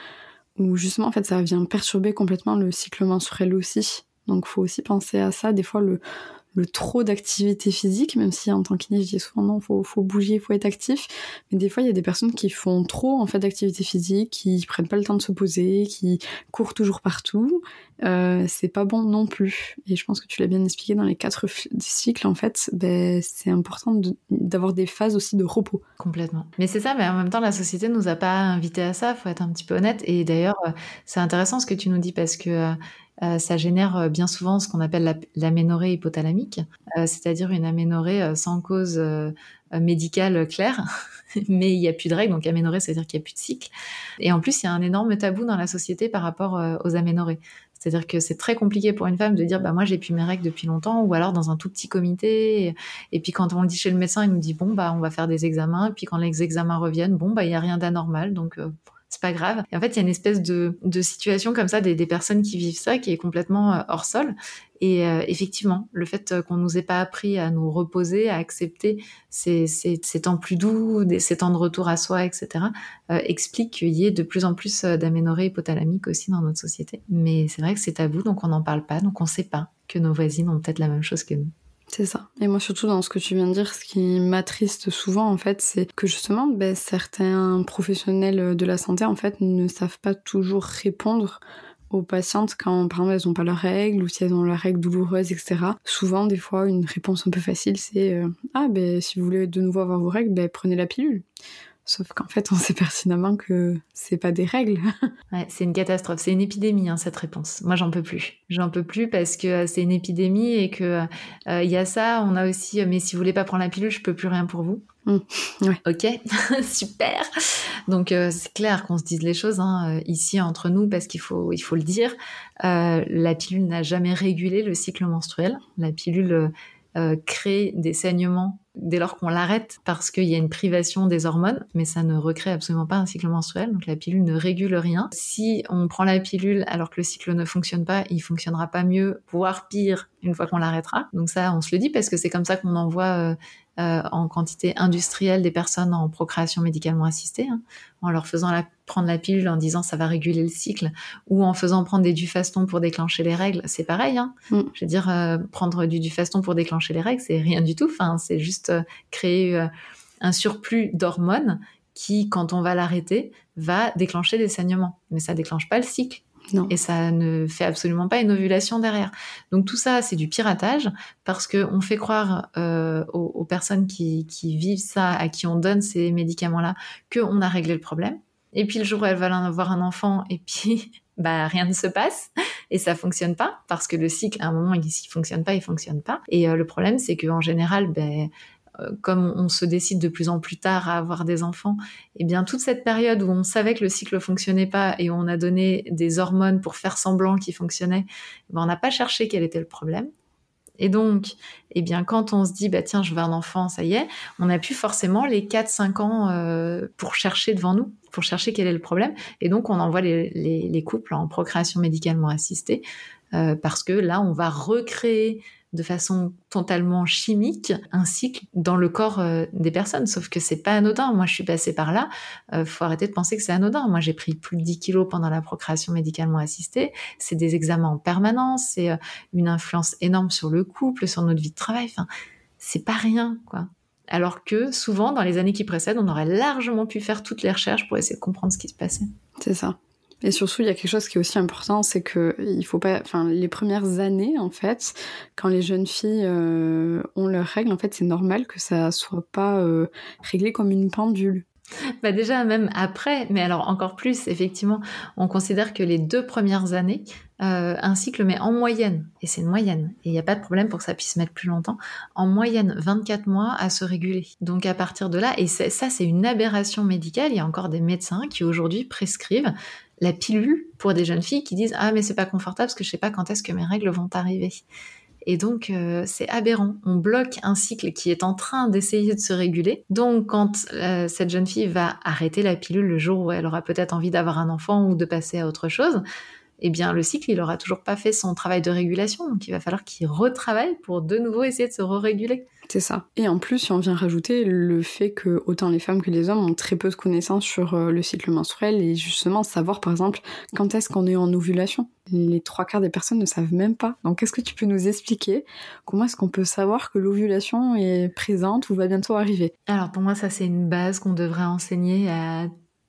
où justement, en fait, ça vient perturber complètement le cycle menstruel aussi. Donc, faut aussi penser à ça. Des fois, le, le trop d'activité physique, même si en tant qu'kiné, je dis souvent non, faut, faut bouger, faut être actif. Mais des fois, il y a des personnes qui font trop en fait d'activité physique, qui prennent pas le temps de se poser, qui courent toujours partout. Euh, c'est pas bon non plus. Et je pense que tu l'as bien expliqué dans les quatre cycles, en fait, ben, c'est important d'avoir des phases aussi de repos. Complètement. Mais c'est ça, mais en même temps, la société nous a pas invités à ça, faut être un petit peu honnête. Et d'ailleurs, euh, c'est intéressant ce que tu nous dis parce que euh, euh, ça génère euh, bien souvent ce qu'on appelle l'aménorrhée hypothalamique, euh, c'est-à-dire une aménorrhée sans cause médicale claire, mais il n'y a plus de règles, donc aménorrhée, c'est-à-dire qu'il n'y a plus de cycle. Et en plus, il y a un énorme tabou dans la société par rapport aux aménorrhées. C'est-à-dire que c'est très compliqué pour une femme de dire bah moi j'ai plus mes règles depuis longtemps ou alors dans un tout petit comité et, puis quand on le dit chez le médecin il nous dit bon bah on va faire des examens et puis quand les examens reviennent bon bah il y a rien d'anormal donc c'est pas grave. En fait, il y a une espèce de, situation comme ça des, personnes qui vivent ça qui est complètement euh, hors sol. Et euh, effectivement, le fait euh, qu'on nous ait pas appris à nous reposer, à accepter ces temps plus doux, ces temps de retour à soi, etc., explique qu'il y ait de plus en plus d'aménorrhées hypothalamiques aussi dans notre société. Mais c'est vrai que c'est tabou, donc on n'en parle pas, donc on sait pas que nos voisines ont peut-être la même chose que nous. C'est ça. Et moi surtout dans ce que tu viens de dire, ce qui m'attriste souvent en fait, c'est que justement ben, certains professionnels de la santé en fait ne savent pas toujours répondre aux patientes quand par exemple elles n'ont pas leurs règles ou si elles ont leurs règles douloureuses etc. Souvent des fois une réponse un peu facile c'est euh, ah ben si vous voulez de nouveau avoir vos règles ben prenez la pilule Sauf qu'en fait, on sait pertinemment que c'est pas des règles. ouais, c'est une catastrophe, c'est une épidémie hein, cette réponse. Moi, j'en peux plus. J'en peux plus parce que euh, c'est une épidémie et que euh, il y a ça. On a aussi, euh, mais si vous voulez pas prendre la pilule, je peux plus rien pour vous. Mmh, ouais. Ok, super. Donc c'est clair qu'on se dise les choses hein, ici entre nous parce qu'il faut il faut le dire. la pilule n'a jamais régulé le cycle menstruel. La pilule crée des saignements dès lors qu'on l'arrête parce qu'il y a une privation des hormones, mais ça ne recrée absolument pas un cycle menstruel, donc la pilule ne régule rien. Si on prend la pilule alors que le cycle ne fonctionne pas, il fonctionnera pas mieux, voire pire, une fois qu'on l'arrêtera. Donc ça, on se le dit parce que c'est comme ça qu'on envoie euh, euh, en quantité industrielle des personnes en procréation médicalement assistée, hein, en leur faisant la, prendre la pilule en disant ça va réguler le cycle, ou en faisant prendre des dufaston pour déclencher les règles, c'est pareil. Hein. Mm. Je veux dire, euh, prendre du dufaston pour déclencher les règles, c'est rien du tout. Enfin, c'est juste créer un surplus d'hormones qui, quand on va l'arrêter, va déclencher des saignements. Mais ça déclenche pas le cycle. Et ça ne fait absolument pas une ovulation derrière. Donc tout ça, c'est du piratage parce que on fait croire euh, aux, personnes qui, vivent ça, à qui on donne ces médicaments-là, qu'on a réglé le problème. Et puis le jour où elles veulent avoir un enfant, et puis bah rien ne se passe et ça fonctionne pas parce que le cycle, à un moment, il, il fonctionne pas, il fonctionne pas. Et euh, le problème, c'est qu'en général, ben comme on se décide de plus en plus tard à avoir des enfants, eh bien toute cette période où on savait que le cycle fonctionnait pas et où on a donné des hormones pour faire semblant qu'il fonctionnait, eh ben, on n'a pas cherché quel était le problème. Et donc, eh bien, quand on se dit, bah tiens, je veux un enfant, ça y est, on n'a plus forcément les 4-5 ans euh, pour chercher devant nous, pour chercher quel est le problème. Et donc, on envoie les, les, couples en procréation médicalement assistée, euh, parce que là, on va recréer de façon totalement chimique un cycle dans le corps euh, des personnes. Sauf que c'est pas anodin. Moi, je suis passée par là. Euh, faut arrêter de penser que c'est anodin. Moi, j'ai pris plus de 10 kilos pendant la procréation médicalement assistée. C'est des examens en permanence. C'est euh, une influence énorme sur le couple, sur notre vie de travail. Enfin, c'est pas rien, quoi. Alors que souvent, dans les années qui précèdent, on aurait largement pu faire toutes les recherches pour essayer de comprendre ce qui se passait. C'est ça. Et surtout, il y a quelque chose qui est aussi important, c'est que il faut pas, enfin, les premières années, en fait, quand les jeunes filles euh, ont leurs règles, en fait, c'est normal que ça soit pas euh, réglé comme une pendule. Bah déjà, même après, mais alors encore plus, effectivement, on considère que les deux premières années, euh, un cycle met en moyenne, et c'est une moyenne, et il n'y a pas de problème pour que ça puisse mettre plus longtemps, en moyenne 24 mois à se réguler. Donc à partir de là, et ça c'est une aberration médicale, il y a encore des médecins qui aujourd'hui prescrivent la pilule pour des jeunes filles qui disent ah mais c'est pas confortable parce que je sais pas quand est-ce que mes règles vont arriver. Et donc euh, c'est aberrant. On bloque un cycle qui est en train d'essayer de se réguler. Donc quand euh, cette jeune fille va arrêter la pilule le jour où elle aura peut-être envie d'avoir un enfant ou de passer à autre chose, eh bien le cycle il aura toujours pas fait son travail de régulation. Donc il va falloir qu'il retravaille pour de nouveau essayer de se re-réguler. C'est ça. Et en plus, si on vient rajouter le fait que autant les femmes que les hommes ont très peu de connaissances sur euh, le cycle menstruel et justement savoir par exemple quand est-ce qu'on est en ovulation. Les trois quarts des personnes ne savent même pas. Donc est-ce que tu peux nous expliquer comment est-ce qu'on peut savoir que l'ovulation est présente ou va bientôt arriver? Alors pour moi ça c'est une base qu'on devrait enseigner à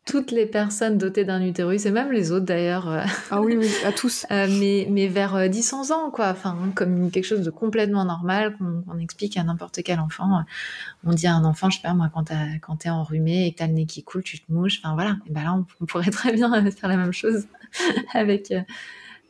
toutes les personnes dotées d'un utérus, et même les autres d'ailleurs. Euh, ah oui, oui, à tous. Euh, mais, mais vers 10-11 euh, ans, quoi. Enfin, comme quelque chose de complètement normal qu'on explique à n'importe quel enfant. On dit à un enfant, je sais pas moi, quand t'es enrhumé et que t'as le nez qui coule, tu te mouches. Enfin voilà. Et ben là, on, pourrait très bien faire la même chose avec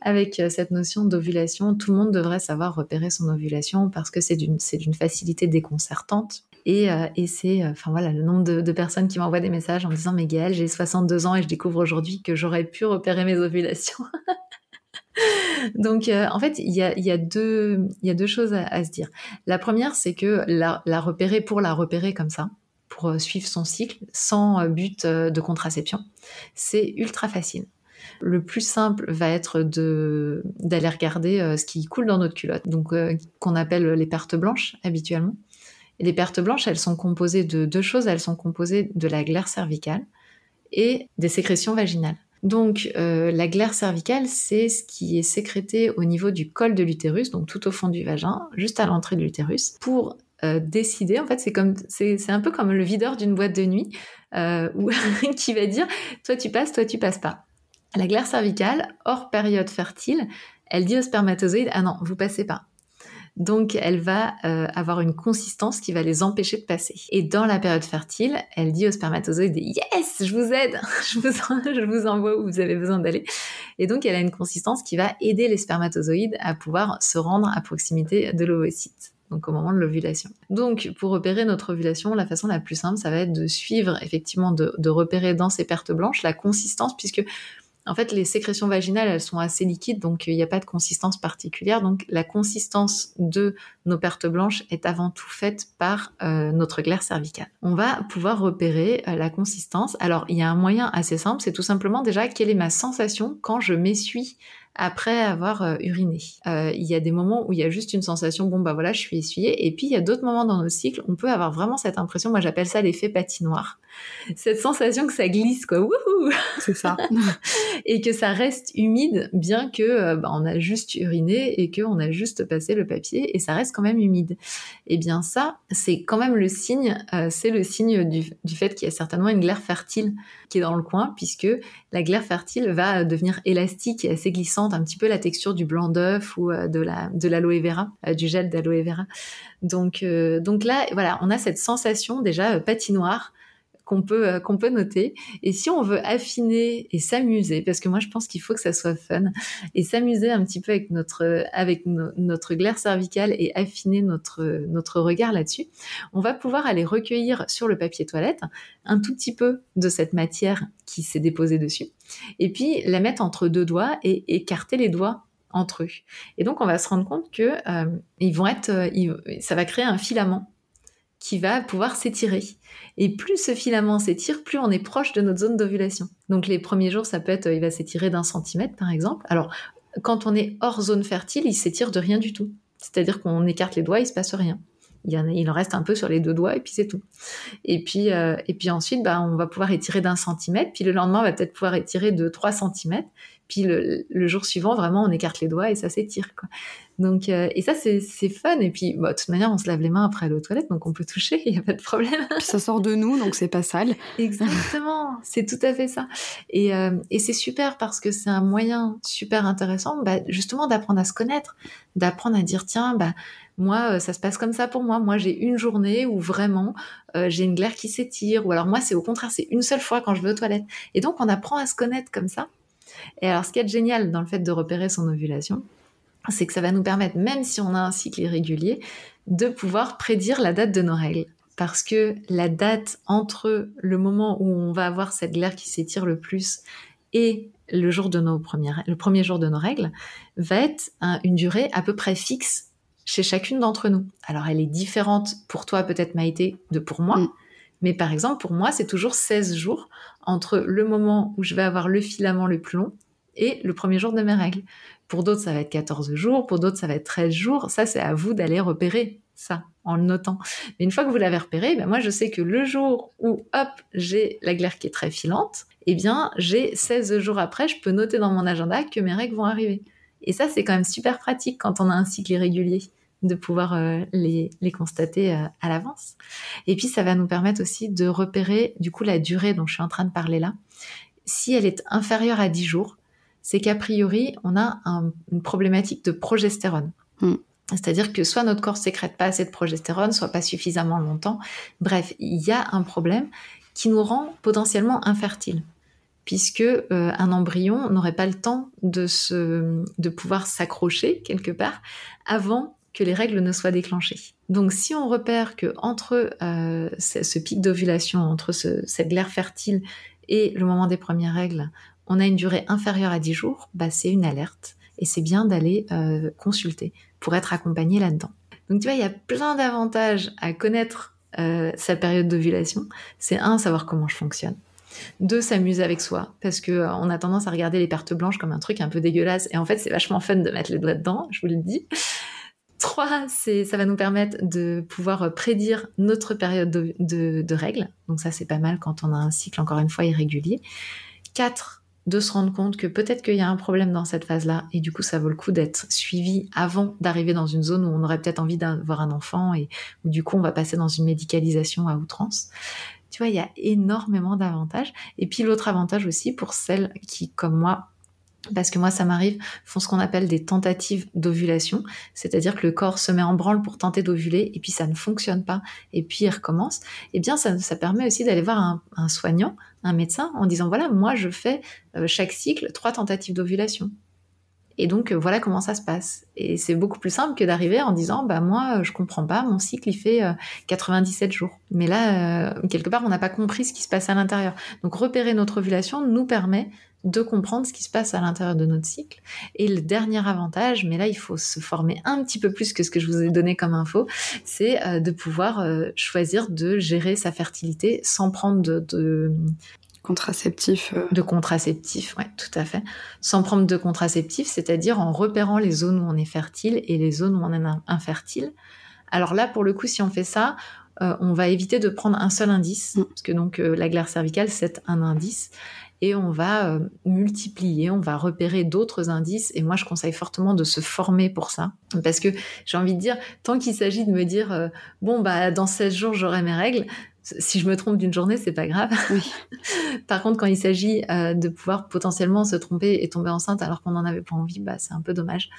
avec cette notion d'ovulation. Tout le monde devrait savoir repérer son ovulation parce que c'est d'une facilité déconcertante. Et, euh, et c'est, euh, enfin voilà, le nombre de, personnes qui m'envoient des messages en me disant, mais Gaëlle, j'ai 62 ans et je découvre aujourd'hui que j'aurais pu repérer mes ovulations. Donc, euh, en fait, il y a, deux, choses à, se dire. La première, c'est que la, repérer pour la repérer comme ça, pour suivre son cycle, sans but de contraception, c'est ultra facile. Le plus simple va être d'aller regarder ce qui coule dans notre culotte, donc qu'on appelle les pertes blanches habituellement les pertes blanches, elles sont composées de deux choses. Elles sont composées de la glaire cervicale et des sécrétions vaginales. Donc euh, la glaire cervicale, c'est ce qui est sécrété au niveau du col de l'utérus, donc tout au fond du vagin, juste à l'entrée de l'utérus, pour euh, décider. En fait, c'est comme c'est un peu comme le videur d'une boîte de nuit euh, qui va dire toi tu passes, toi tu passes pas. La glaire cervicale, hors période fertile, elle dit au spermatozoïde ah non, vous passez pas. Donc, elle va euh, avoir une consistance qui va les empêcher de passer. Et dans la période fertile, elle dit aux spermatozoïdes Yes, je vous aide, je vous, envoie où vous avez besoin d'aller. Et donc, elle a une consistance qui va aider les spermatozoïdes à pouvoir se rendre à proximité de l'ovocyte donc au moment de l'ovulation. Donc pour repérer notre ovulation, la façon la plus simple, ça va être de suivre effectivement, de repérer dans ces pertes blanches la consistance, puisque en fait, les sécrétions vaginales, elles sont assez liquides, donc il n'y a pas de consistance particulière. Donc la consistance de nos pertes blanches est avant tout faite par euh, notre glaire cervicale. On va pouvoir repérer euh, la consistance. Alors il y a un moyen assez simple, c'est tout simplement déjà quelle est ma sensation quand je m'essuie après avoir euh, uriné. Euh, il y a des moments où il y a juste une sensation, bon bah voilà, je suis essuyée, et puis il y a d'autres moments dans nos cycles, on peut avoir vraiment cette impression, moi j'appelle ça l'effet patinoire, cette sensation que ça glisse quoi, wouhou C'est ça. et que ça reste humide, bien que euh, bah, on a juste uriné et qu'on a juste passé le papier, et ça reste quand même humide. Et eh bien ça, c'est quand même le signe, c'est le signe du, du fait qu'il y a certainement une glaire fertile qui est dans le coin, puisque la glaire fertile va devenir élastique et assez glissante, un petit peu la texture du blanc d'œuf ou euh, de de l'aloe vera, euh, du gel d'aloe vera. Donc euh, donc là, voilà, on a cette sensation déjà patinoire qu'on peut euh, qu'on peut noter. Et si on veut affiner et s'amuser, parce que moi je pense qu'il faut que ça soit fun et s'amuser un petit peu avec notre glaire cervicale et affiner notre regard là-dessus, on va pouvoir aller recueillir sur le papier toilette un tout petit peu de cette matière qui s'est déposée dessus, et puis la mettre entre deux doigts et écarter les doigts entre eux. Et donc, on va se rendre compte que ils vont être, ça va créer un filament qui va pouvoir s'étirer. Et plus ce filament s'étire, plus on est proche de notre zone d'ovulation. Donc les premiers jours, ça peut être, il va s'étirer d'un centimètre par exemple. Alors quand on est hors zone fertile, il s'étire de rien du tout. C'est-à-dire qu'on écarte les doigts, il se passe rien. Il, en, reste un peu sur les deux doigts et puis c'est tout. Et puis, euh, et puis ensuite, bah, on va pouvoir étirer d'un centimètre. Puis le lendemain, on va peut-être pouvoir étirer de trois centimètres. Puis le, jour suivant, vraiment, on écarte les doigts et ça s'étire. Donc, euh, et ça, c'est, fun. Et puis, bah, de toute manière, on se lave les mains après aller aux toilettes, donc on peut toucher, il n'y a pas de problème. Puis ça sort de nous, donc c'est pas sale. Exactement, c'est tout à fait ça. Et, euh, et c'est super parce que c'est un moyen super intéressant, bah, justement, d'apprendre à se connaître, d'apprendre à dire, tiens, bah, moi, euh, ça se passe comme ça pour moi. Moi, j'ai une journée où vraiment euh, j'ai une glaire qui s'étire, ou alors moi, c'est au contraire, c'est une seule fois quand je vais aux toilettes. Et donc, on apprend à se connaître comme ça. Et alors, ce qui est génial dans le fait de repérer son ovulation, c'est que ça va nous permettre, même si on a un cycle irrégulier, de pouvoir prédire la date de nos règles. Parce que la date entre le moment où on va avoir cette glaire qui s'étire le plus et le jour de nos premières, le premier jour de nos règles va être une durée à peu près fixe chez chacune d'entre nous. Alors elle est différente pour toi peut-être Maïté de pour moi, mm. mais par exemple pour moi c'est toujours 16 jours entre le moment où je vais avoir le filament le plus long et le premier jour de mes règles. Pour d'autres ça va être 14 jours, pour d'autres ça va être 13 jours, ça c'est à vous d'aller repérer ça en le notant. Mais une fois que vous l'avez repéré, ben moi je sais que le jour où hop, j'ai la glaire qui est très filante, eh bien j'ai 16 jours après, je peux noter dans mon agenda que mes règles vont arriver. Et ça, c'est quand même super pratique quand on a un cycle irrégulier de pouvoir euh, les, les, constater euh, à l'avance. Et puis, ça va nous permettre aussi de repérer, du coup, la durée dont je suis en train de parler là. Si elle est inférieure à 10 jours, c'est qu'a priori, on a une problématique de progestérone. Hmm. C'est-à-dire que soit notre corps sécrète pas assez de progestérone, soit pas suffisamment longtemps. Bref, il y a un problème qui nous rend potentiellement infertiles puisque euh, un embryon n'aurait pas le temps de se, de pouvoir s'accrocher quelque part avant que les règles ne soient déclenchées. Donc si on repère que entre euh, ce, pic d'ovulation, entre cette glaire fertile et le moment des premières règles, on a une durée inférieure à 10 jours, bah, c'est une alerte et c'est bien d'aller euh, consulter pour être accompagné là-dedans. Donc tu vois, il y a plein d'avantages à connaître sa période d'ovulation. C'est un, savoir comment je fonctionne. Deux, s'amuser avec soi, parce que euh, on a tendance à regarder les pertes blanches comme un truc un peu dégueulasse, et en fait, c'est vachement fun de mettre les doigts dedans, je vous le dis. Trois, c'est, ça va nous permettre de pouvoir euh, prédire notre période de, règles. Donc ça, c'est pas mal quand on a un cycle, encore une fois, irrégulier. Quatre, de se rendre compte que peut-être qu'il y a un problème dans cette phase-là, et du coup, ça vaut le coup d'être suivi avant d'arriver dans une zone où on aurait peut-être envie d'avoir un enfant, et où du coup, on va passer dans une médicalisation à outrance. Tu vois, il y a énormément d'avantages. Et puis l'autre avantage aussi pour celles qui, comme moi, parce que moi, ça m'arrive, font ce qu'on appelle des tentatives d'ovulation, c'est-à-dire que le corps se met en branle pour tenter d'ovuler et puis ça ne fonctionne pas et puis il recommence. Eh bien, ça, ça permet aussi d'aller voir un, soignant, un médecin, en disant voilà, moi, je fais euh, chaque cycle trois tentatives d'ovulation. Et donc euh, voilà comment ça se passe. Et c'est beaucoup plus simple que d'arriver en disant bah moi euh, je comprends pas, mon cycle il fait 97 euh, jours. Mais là quelque part on n'a pas compris ce qui se passe à l'intérieur. Donc repérer notre ovulation nous permet de comprendre ce qui se passe à l'intérieur de notre cycle. Et le dernier avantage, mais là il faut se former un petit peu plus que ce que je vous ai donné comme info, c'est de pouvoir choisir de gérer sa fertilité sans prendre de, Contraceptif. Euh. De contraceptif, ouais, tout à fait. Sans prendre de contraceptif, c'est-à-dire en repérant les zones où on est fertile et les zones où on est infertile. Alors là, pour le coup, si on fait ça, euh, on va éviter de prendre un seul indice, mm. parce que donc euh, la glaire cervicale, c'est un indice, et on va multiplier, on va repérer d'autres indices, et moi je conseille fortement de se former pour ça, parce que j'ai envie de dire, tant qu'il s'agit de me dire, bon, bah dans 16 jours j'aurai mes règles, si je me trompe d'une journée, c'est pas grave. Par contre, quand il s'agit euh, de pouvoir potentiellement se tromper et tomber enceinte alors qu'on n'en avait pas envie, bah, c'est un peu dommage.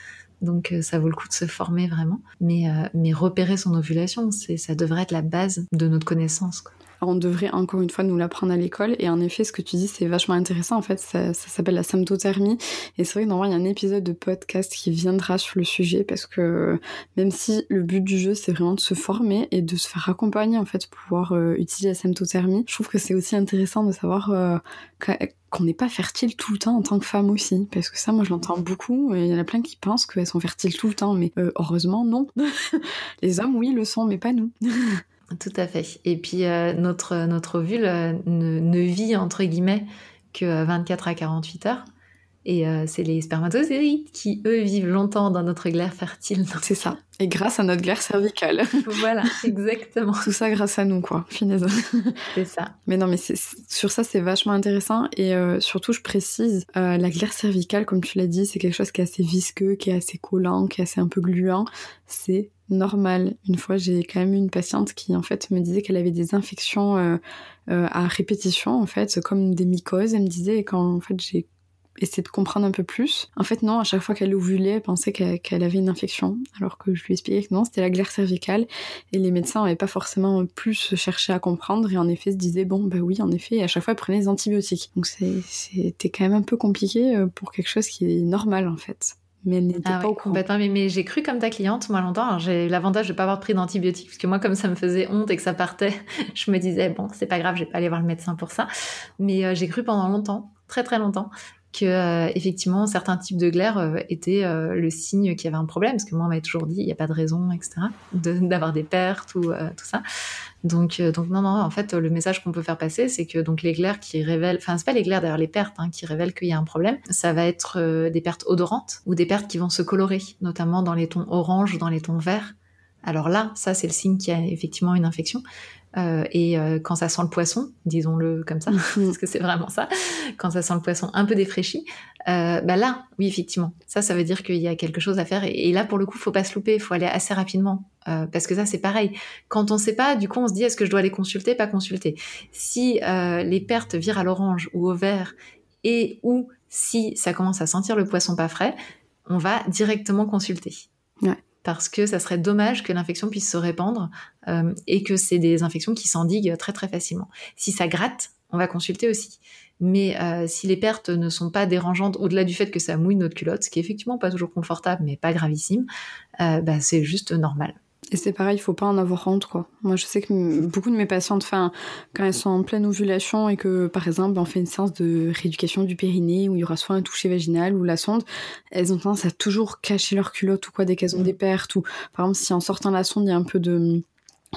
Donc, euh, ça vaut le coup de se former vraiment. Mais, euh, mais repérer son ovulation, c'est, ça devrait être la base de notre connaissance. Quoi on devrait encore une fois nous l'apprendre à l'école. Et en effet, ce que tu dis, c'est vachement intéressant. En fait, ça, s'appelle la symptothermie. Et c'est vrai que normalement, il y a un épisode de podcast qui viendra sur le sujet parce que même si le but du jeu, c'est vraiment de se former et de se faire accompagner, en fait, pour pouvoir euh, utiliser la symptothermie, je trouve que c'est aussi intéressant de savoir euh, qu'on n'est pas fertile tout le temps en tant que femme aussi. Parce que ça, moi, je l'entends beaucoup. Il y en a plein qui pensent qu'elles sont fertiles tout le temps. Mais euh, heureusement, non. Les hommes, oui, le sont, mais pas nous. Tout à fait. Et puis, euh, notre, notre ovule euh, ne, ne, vit, entre guillemets, que 24 à 48 heures. Et euh, c'est les spermatozoïdes qui, eux, vivent longtemps dans notre glaire fertile. C'est ça. Et grâce à notre glaire cervicale. voilà, exactement. Tout ça grâce à nous, quoi, finesse. c'est ça. Mais non, mais sur ça, c'est vachement intéressant. Et euh, surtout, je précise, euh, la glaire cervicale, comme tu l'as dit, c'est quelque chose qui est assez visqueux, qui est assez collant, qui est assez un peu gluant. C'est normal. Une fois, j'ai quand même eu une patiente qui, en fait, me disait qu'elle avait des infections à répétition, en fait, comme des mycoses. Elle me disait, et quand, en fait, j'ai essayer de comprendre un peu plus. En fait, non, à chaque fois qu'elle ovulait, elle pensait qu'elle avait une infection, alors que je lui expliquais que non, c'était la glaire cervicale, et les médecins n'avaient pas forcément plus cherché à comprendre, et en effet se disaient, bon, bah oui, en effet, et à chaque fois, elle prenait des antibiotiques. Donc c'était quand même un peu compliqué euh, pour quelque chose qui est normal, en fait mais elle n'était ah pas au courant. Mais, mais j'ai cru comme ta cliente, moi longtemps. J'ai l'avantage de pas avoir pris d'antibiotiques, parce que moi, comme ça me faisait honte et que ça partait, je me disais bon, c'est pas grave, je vais pas aller voir le médecin pour ça. Mais euh, j'ai cru pendant longtemps, très très longtemps, que euh, effectivement certains types de glaire euh, étaient euh, le signe qu'il y avait un problème parce que moi on m'avait toujours dit il n'y a pas de raison etc d'avoir des pertes ou tout ça donc donc non non en fait le message qu'on peut faire passer c'est que donc les glaires qui révèlent enfin c'est pas les glaires d'ailleurs les pertes hein, qui révèlent qu'il y a un problème ça va être des pertes odorantes ou des pertes qui vont se colorer notamment dans les tons orange dans les tons verts alors là, ça c'est le signe qu'il y a effectivement une infection. Euh, et euh, quand ça sent le poisson, disons-le comme ça, parce que c'est vraiment ça, quand ça sent le poisson un peu défraîchi, euh, bah là, oui, effectivement, ça, ça veut dire qu'il y a quelque chose à faire. Et, là, pour le coup, faut pas se louper, il faut aller assez rapidement, parce que ça, c'est pareil. Quand on sait pas, du coup, on se dit est-ce que je dois aller consulter, pas consulter? Si les pertes virent à l'orange ou au vert, et ou si ça commence à sentir le poisson pas frais, on va directement consulter. Ouais parce que ça serait dommage que l'infection puisse se répandre euh, et que c'est des infections qui s'endiguent très très facilement. Si ça gratte, on va consulter aussi. Mais euh, si les pertes ne sont pas dérangeantes, au-delà du fait que ça mouille notre culotte, ce qui est effectivement pas toujours confortable, mais pas gravissime, euh, bah, c'est juste normal. Et c'est pareil, il faut pas en avoir honte, quoi. Moi, je sais que beaucoup de mes patientes, enfin, quand elles sont en pleine ovulation et que, par exemple, on fait une séance de rééducation du périnée où il y aura soit un toucher vaginal ou la sonde, elles ont tendance à toujours cacher leur culotte ou quoi dès qu'elles ont des pertes ou, par exemple, si en sortant la sonde, il y a un peu de,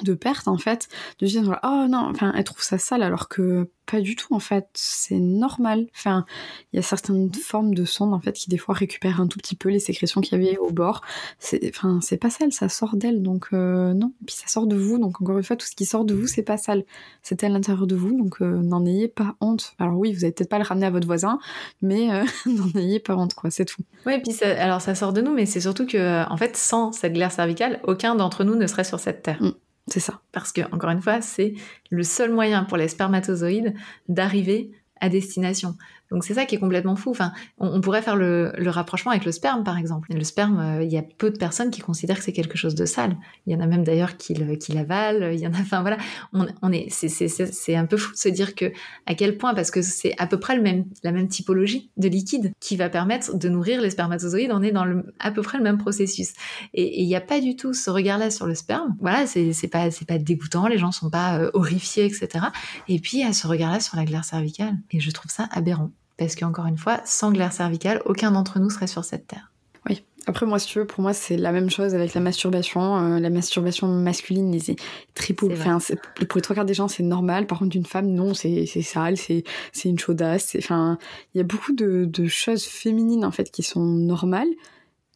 de perte en fait de dire oh non enfin elle trouve ça sale alors que pas du tout en fait. C'est normal. Enfin il y a certaines formes de sondes en fait qui des fois récupèrent un tout petit peu les sécrétions qu'il y avait au bord. C'est enfin c'est pas sale ça sort d'elle donc euh, non. Et puis ça sort de vous donc encore une fois tout ce qui sort de vous c'est pas sale. C'est à l'intérieur de vous donc euh, n'en ayez pas honte. Alors oui vous allez peut-être pas le ramener à votre voisin mais euh, n'en ayez pas honte quoi c'est tout. Oui et puis ça, alors ça sort de nous mais c'est surtout que en fait sans cette glaire cervicale aucun d'entre nous ne serait sur cette terre. Mm. C'est ça. Parce que, encore une fois, c'est le seul moyen pour les spermatozoïdes d'arriver à destination. Donc c'est ça qui est complètement fou. Enfin, on, pourrait faire le, rapprochement avec le sperme, par exemple. Le sperme, euh, il y a peu de personnes qui considèrent que c'est quelque chose de sale. Il y en a même d'ailleurs qui, l'avalent. Il y en a, enfin voilà, on, est, c'est un peu fou de se dire que à quel point, parce que c'est à peu près le même, la même typologie de liquide qui va permettre de nourrir les spermatozoïdes. On est dans le, à peu près le même processus. Et il n'y a pas du tout ce regard-là sur le sperme. Voilà, c'est pas, c'est pas dégoûtant. Les gens sont pas euh, horrifiés, etc. Et puis il y a ce regard-là sur la glaire cervicale. Et je trouve ça aberrant. Parce qu'encore une fois, sans glaire cervicale, aucun d'entre nous serait sur cette terre. Oui. Après, moi, si tu veux, pour moi, c'est la même chose avec la masturbation. Euh, la masturbation masculine, c'est triple. Enfin, pour les trois quarts des gens, c'est normal. Par contre, une femme, non, c'est sale, c'est une chaudasse. Enfin, il y a beaucoup de, de, choses féminines, en fait, qui sont normales,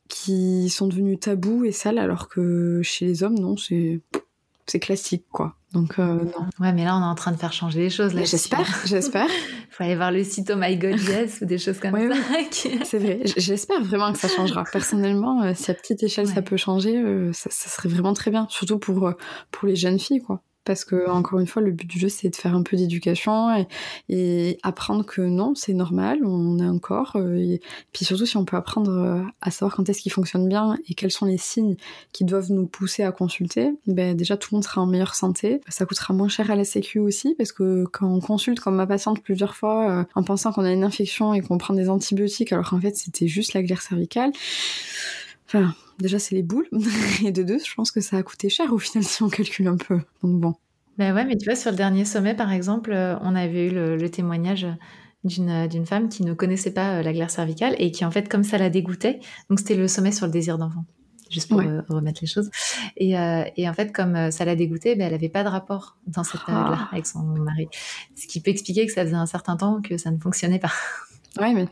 qui sont devenues tabous et sales, alors que chez les hommes, non, c'est classique, quoi. Donc, euh, non. Ouais, mais là, on est en train de faire changer les choses. J'espère, j'espère. Faut aller voir le site Oh My God Yes ou des choses comme ça. C'est vrai. J'espère vraiment que ça changera. Personnellement, euh, si à petite échelle ça peut changer, euh, ça, ça, serait vraiment très bien. Surtout pour, pour les jeunes filles, quoi parce que encore une fois le but du jeu c'est de faire un peu d'éducation et, apprendre que non c'est normal on a un corps euh, et puis surtout si on peut apprendre euh, à savoir quand est-ce qu'il fonctionne bien et quels sont les signes qui doivent nous pousser à consulter ben déjà tout le monde sera en meilleure santé. Ça coûtera moins cher à la sécu aussi parce que quand on consulte comme ma patiente plusieurs fois euh, en pensant qu'on a une infection et qu'on prend des antibiotiques alors qu'en fait c'était juste la glaire cervicale Enfin, déjà, c'est les boules. Et de deux, je pense que ça a coûté cher au final si on calcule un peu. Donc bon. Ben ouais, mais tu vois, sur le dernier sommet, par exemple, euh, on avait eu le, témoignage d'une femme qui ne connaissait pas la glaire cervicale et qui en fait comme ça la dégoûtait. Donc c'était le sommet sur le désir d'enfant juste pour remettre les choses. Et, et, en fait, comme ça l'a dégoûtée, ben, elle n'avait pas de rapport dans cette période-là ah. avec son mari. Ce qui peut expliquer que ça faisait un certain temps que ça ne fonctionnait pas. Ouais, mais...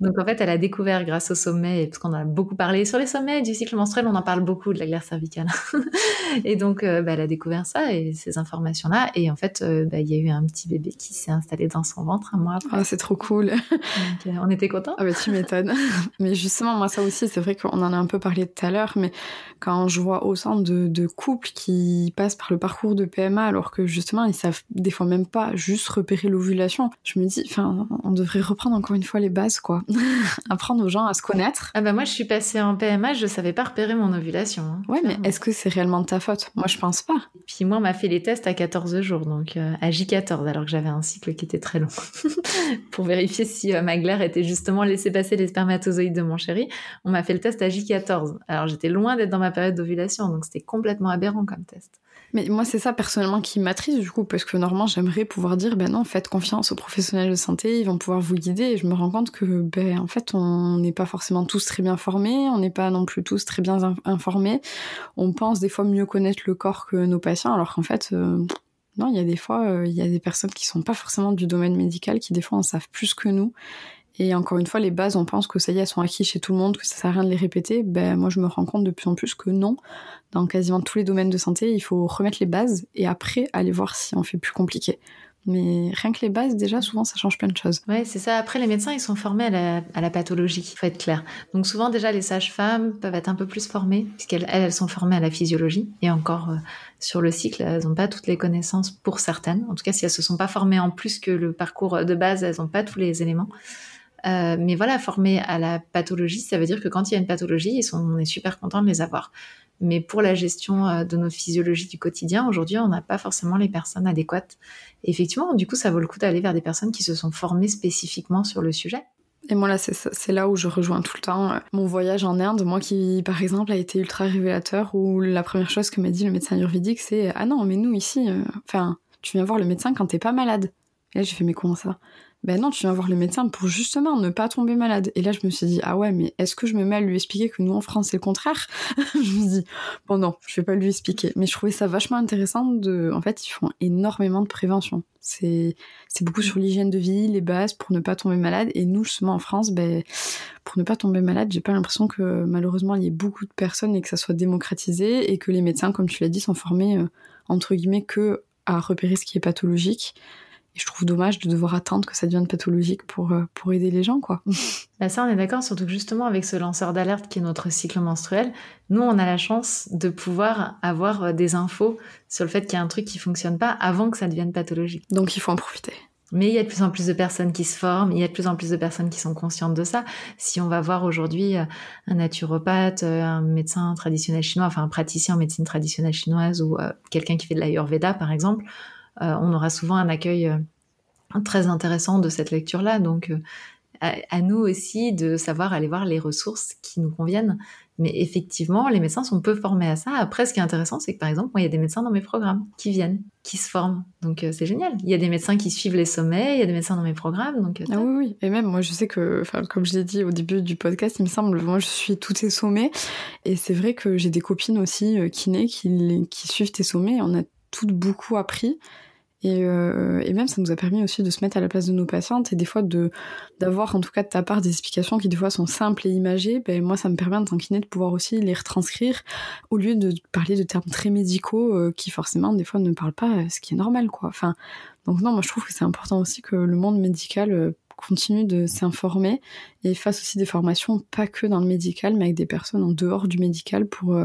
Donc en fait, elle a découvert grâce au sommet, parce qu'on a beaucoup parlé sur les sommets du cycle menstruel, on en parle beaucoup de la glaire cervicale. et donc euh, bah, elle a découvert ça et ces informations-là. Et en fait, euh, bah, il y a eu un petit bébé qui s'est installé dans son ventre un mois après. Ah, c'est trop cool. donc, euh, on était contents. Ah bah tu m'étonnes. mais justement, moi ça aussi, c'est vrai qu'on en a un peu parlé tout à l'heure, mais quand je vois au sein de, de couples qui passent par le parcours de PMA alors que justement ils savent des fois même pas juste repérer l'ovulation, je me dis, enfin, on devrait reprendre encore une fois les bases, quoi. Apprendre aux gens à se connaître. Ah bah moi, je suis passée en PMA, je savais pas repérer mon ovulation. Hein. ouais, mais est-ce que c'est réellement de ta faute? Moi, je pense pas. Puis moi, on m'a fait les tests à 14 jours, donc euh, à J14, alors que j'avais un cycle qui était très long, pour vérifier si euh, ma glaire était justement laissé passer les spermatozoïdes de mon chéri. On m'a fait le test à J14. Alors j'étais loin d'être dans ma période d'ovulation, donc c'était complètement aberrant comme test. Mais moi, c'est ça personnellement qui m'attriste du coup, parce que normalement, j'aimerais pouvoir dire, ben non, faites confiance aux professionnels de santé, ils vont pouvoir vous guider. Et je me rends compte que, ben, en fait, on n'est pas forcément tous très bien formés, on n'est pas non plus tous très bien informés. On pense des fois mieux connaître le corps que nos patients, alors qu'en fait, euh, non, il y a des fois, euh, il y a des personnes qui sont pas forcément du domaine médical, qui des fois en savent plus que nous. Et encore une fois, les bases, on pense que ça y est, elles sont acquises chez tout le monde, que ça sert à rien de les répéter. Ben, moi, je me rends compte de plus en plus que non. Dans quasiment tous les domaines de santé, il faut remettre les bases et après aller voir si on fait plus compliqué. Mais rien que les bases, déjà, souvent, ça change plein de choses. Ouais, c'est ça. Après, les médecins, ils sont formés à la, pathologie, il faut être clair. Donc souvent, déjà, les sages-femmes peuvent être un peu plus formées, puisqu'elles elles, sont formées à la physiologie. Et encore, euh, sur le cycle, elles n'ont pas toutes les connaissances pour certaines. En tout cas, si elles se sont pas formées en plus que le parcours de base, elles n'ont pas tous les éléments. Euh, mais voilà, formés à la pathologie, ça veut dire que quand il y a une pathologie, on est super content de les avoir. Mais pour la gestion euh, de notre physiologie du quotidien, aujourd'hui, on n'a pas forcément les personnes adéquates. Effectivement, du coup, ça vaut le coup d'aller vers des personnes qui se sont formées spécifiquement sur le sujet. Et moi, là, c'est là où je rejoins tout le temps euh, mon voyage en Inde. Moi qui, par exemple, a été ultra révélateur, où la première chose que m'a dit le médecin ayurvédique, c'est Ah non, mais nous, ici, tu viens voir le médecin quand t'es pas malade. Et là, j'ai fait Mais comment ça? Ben non, tu viens voir le médecin pour justement ne pas tomber malade. Et là, je me suis dit, ah ouais, mais est-ce que je me mets à lui expliquer que nous, en France, c'est le contraire? Je me dis, bon non, je vais pas lui expliquer. Mais je trouvais ça vachement intéressant de... En fait, ils font énormément de prévention. C'est beaucoup sur l'hygiène de vie, les bases pour ne pas tomber malade. Et nous, justement, en France, ben, pour ne pas tomber malade, j'ai pas l'impression que malheureusement, il y ait beaucoup de personnes et que ça soit démocratisé et que les médecins, comme tu l'as dit, sont formés, euh, entre guillemets, que à repérer ce qui est pathologique je trouve dommage de devoir attendre que ça devienne pathologique pour, euh, pour aider les gens, quoi. Bah ça, on est d'accord, surtout que justement, avec ce lanceur d'alerte qui est notre cycle menstruel, nous, on a la chance de pouvoir avoir euh, des infos sur le fait qu'il y a un truc qui fonctionne pas avant que ça devienne pathologique. Donc, il faut en profiter. Mais il y a de plus en plus de personnes qui se forment, il y a de plus en plus de personnes qui sont conscientes de ça. Si on va voir aujourd'hui euh, un naturopathe, un médecin traditionnel chinois, enfin un praticien en médecine traditionnelle chinoise ou quelqu'un qui fait de l'ayurveda par exemple, on aura souvent un accueil euh, très intéressant de cette lecture-là. Donc, euh, à, nous aussi de savoir aller voir les ressources qui nous conviennent. Mais effectivement, les médecins sont peu formés à ça. Après, ce qui est intéressant, c'est que par exemple, moi, il y a des médecins dans mes programmes qui viennent, qui se forment. Donc, c'est génial. Il y a des médecins qui suivent les sommets, il y a des médecins dans mes programmes. Donc, ah oui, oui. Et même, moi, je sais que, comme je l'ai dit au début du podcast, il me semble, moi, je suis tous tes sommets. Et c'est vrai que j'ai des copines aussi kiné qui, qui suivent tes sommets. On a toutes beaucoup appris. Et, euh, et, même ça nous a permis aussi de se mettre à la place de nos patientes et des fois de d'avoir en tout cas de ta part des explications qui des fois sont simples et imagées. Ben moi ça me permet en tant de pouvoir aussi les retranscrire au lieu de parler de termes très médicaux euh, qui forcément des fois ne parlent pas, euh, ce qui est normal quoi. Enfin donc non moi je trouve que c'est important aussi que le monde médical continue de s'informer et fasse aussi des formations pas que dans le médical mais avec des personnes en dehors du médical pour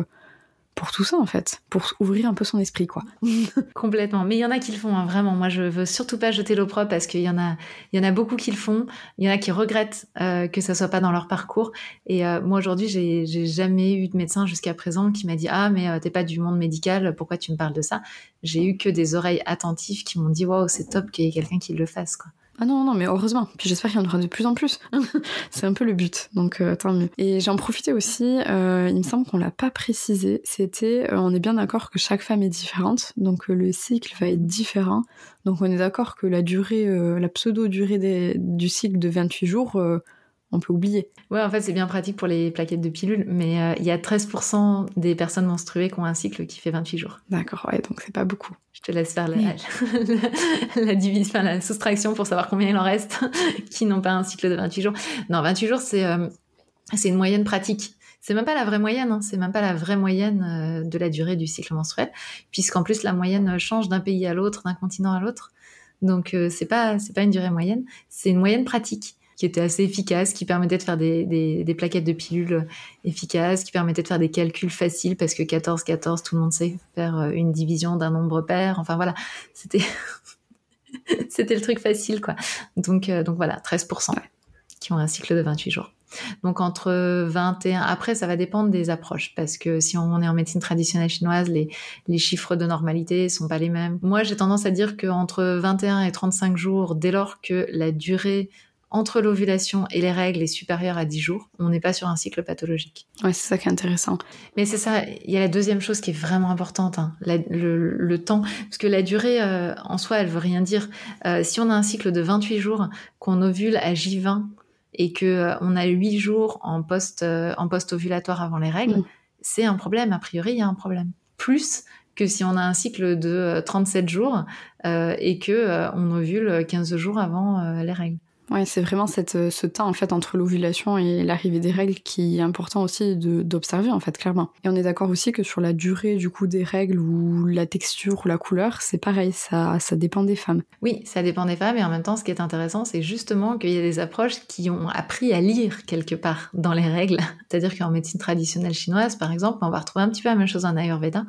pour tout ça en fait, pour ouvrir un peu son esprit quoi. Complètement. Mais il y en a qui le font hein, vraiment. Moi je veux surtout pas jeter l'opprobre parce qu'il y en a, il y en a beaucoup qui le font. Il y en a qui regrettent euh, que ça soit pas dans leur parcours. Et euh, moi aujourd'hui j'ai, jamais eu de médecin jusqu'à présent qui m'a dit ah mais euh, t'es pas du monde médical, pourquoi tu me parles de ça? J'ai eu que des oreilles attentives qui m'ont dit waouh c'est top qu'il y ait quelqu'un qui le fasse quoi. Ah non, non, mais heureusement. Puis j'espère qu'il y en aura de plus en plus. c'est un peu le but, donc euh, tant mieux. Et j'en profitais aussi, euh, il me semble qu'on l'a pas précisé, c'était, euh, on est bien d'accord que chaque femme est différente, donc le cycle va être différent. Donc on est d'accord que la durée, la pseudo-durée du cycle de 28 jours on peut oublier. Ouais, en fait, c'est bien pratique pour les plaquettes de pilules, mais euh, il y a 13% des personnes menstruées qui ont un cycle qui fait 28 jours. D'accord, ouais, donc c'est pas beaucoup. Je te laisse faire la, la, division, la soustraction pour savoir combien il en reste qui n'ont pas un cycle de 28 jours. Non, 28 jours, c'est euh, c'est une moyenne pratique. C'est même pas la vraie moyenne, hein. c'est même pas la vraie moyenne euh, de la durée du cycle menstruel, puisqu'en plus la moyenne change d'un pays à l'autre, d'un continent à l'autre. Donc c'est pas c'est pas une durée moyenne, c'est une moyenne pratique qui était assez efficace, qui permettait de faire des, des, plaquettes de pilules efficaces, qui permettait de faire des calculs faciles parce que 14, 14, tout le monde sait faire euh, une division d'un nombre pair. Enfin voilà, c'était c'était le truc facile quoi. Donc euh, donc voilà, 13% qui ont un cycle de 28 jours. Donc entre 21, après ça va dépendre des approches parce que si on est en médecine traditionnelle chinoise, les, les chiffres de normalité sont pas les mêmes. Moi j'ai tendance à dire qu'entre 21 et 35 jours, dès lors que la durée entre l'ovulation et les règles est supérieure à 10 jours, on n'est pas sur un cycle pathologique. Ouais, c'est ça qui est intéressant. Mais c'est ça, il y a la deuxième chose qui est vraiment importante, hein, le, temps, parce que la durée euh, en soi, elle veut rien dire. Euh, si on a un cycle de 28 jours, qu'on ovule à J20 et que euh, on a 8 jours en post en post-ovulatoire avant les règles, mm. c'est un problème. A priori, il y a un problème. Plus que si on a un cycle de 37 jours et que on ovule 15 jours avant les règles. Ouais, c'est vraiment cette, euh, ce temps en fait entre l'ovulation et l'arrivée des règles qui est important aussi d'observer en fait clairement. Et on est d'accord aussi que sur la durée du coup des règles ou la texture ou la couleur, c'est pareil, ça, ça dépend des femmes. Oui, ça dépend des femmes et en même temps ce qui est intéressant c'est justement qu'il y a des approches qui ont appris à lire quelque part dans les règles. C'est-à-dire qu'en médecine traditionnelle chinoise par exemple, on va retrouver un petit peu la même chose en Ayurveda.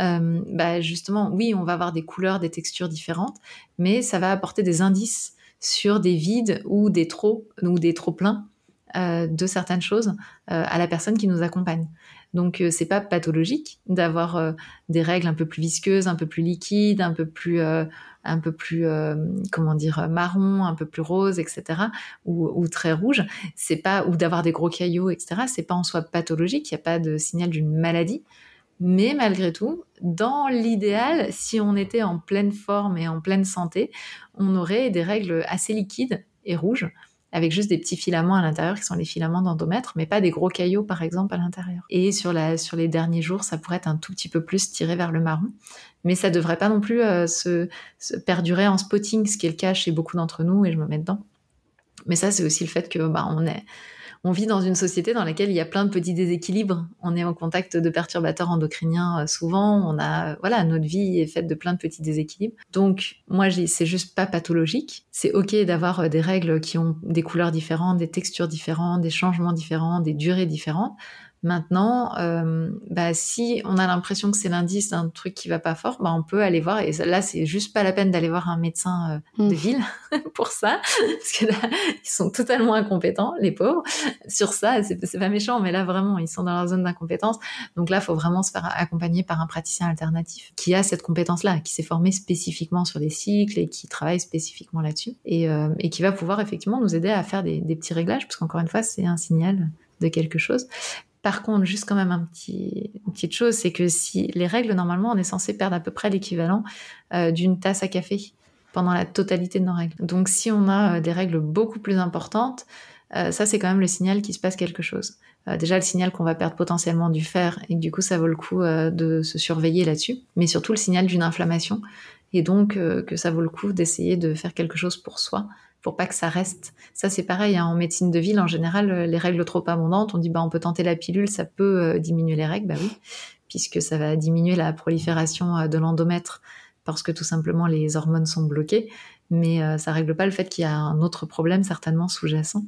Euh, bah justement, oui, on va avoir des couleurs, des textures différentes, mais ça va apporter des indices sur des vides ou des trop ou des pleins euh, de certaines choses euh, à la personne qui nous accompagne. Donc euh, c'est pas pathologique d'avoir des règles un peu plus visqueuses, un peu plus liquides, un peu plus un peu plus comment dire marron, un peu plus rose, etc. ou, ou très rouge. C'est pas ou d'avoir des gros caillots, etc. C'est pas en soi pathologique. Il n'y a pas de signal d'une maladie. Mais malgré tout, dans l'idéal, si on était en pleine forme et en pleine santé, on aurait des règles assez liquides et rouges, avec juste des petits filaments à l'intérieur qui sont les filaments d'endomètre, mais pas des gros caillots par exemple à l'intérieur. Et sur, les derniers jours, ça pourrait être un tout petit peu plus tiré vers le marron, mais ça devrait pas non plus euh, se, se, perdurer en spotting, ce qui est le cas chez beaucoup d'entre nous, et je me mets dedans. Mais ça, c'est aussi le fait que bah, on est on vit dans une société dans laquelle il y a plein de petits déséquilibres. On est en contact de perturbateurs endocriniens euh, souvent. On a, voilà, notre vie est faite de plein de petits déséquilibres. Donc, moi, c'est juste pas pathologique. C'est ok d'avoir euh, des règles qui ont des couleurs différentes, des textures différentes, des changements différents, des durées différentes. Maintenant, euh, bah, si on a l'impression que c'est l'indice d'un truc qui va pas fort, bah, on peut aller voir. Et là, c'est juste pas la peine d'aller voir un médecin euh, de mmh. ville pour ça, parce que là, ils sont totalement incompétents, les pauvres, sur ça. C'est pas méchant, mais là, vraiment, ils sont dans leur zone d'incompétence. Donc là, il faut vraiment se faire accompagner par un praticien alternatif qui a cette compétence-là, qui s'est formé spécifiquement sur les cycles et qui travaille spécifiquement là-dessus, et, euh, et, qui va pouvoir effectivement nous aider à faire des, des petits réglages, parce qu'encore une fois, c'est un signal de quelque chose. Par contre, juste quand même un petit, une petite chose, c'est que si les règles, normalement, on est censé perdre à peu près l'équivalent euh, d'une tasse à café pendant la totalité de nos règles. Donc si on a euh, des règles beaucoup plus importantes, euh, ça c'est quand même le signal qu'il se passe quelque chose. déjà le signal qu'on va perdre potentiellement du fer et du coup ça vaut le coup de se surveiller là-dessus, mais surtout le signal d'une inflammation et donc que ça vaut le coup d'essayer de faire quelque chose pour soi pour pas que ça reste. Ça, c'est pareil, hein, en médecine de ville, en général, euh, les règles trop abondantes, on dit, bah, on peut tenter la pilule, ça peut euh, diminuer les règles, bah oui, puisque ça va diminuer la prolifération euh, de l'endomètre, parce que tout simplement, les hormones sont bloquées, mais ça règle pas le fait qu'il y a un autre problème, certainement sous-jacent.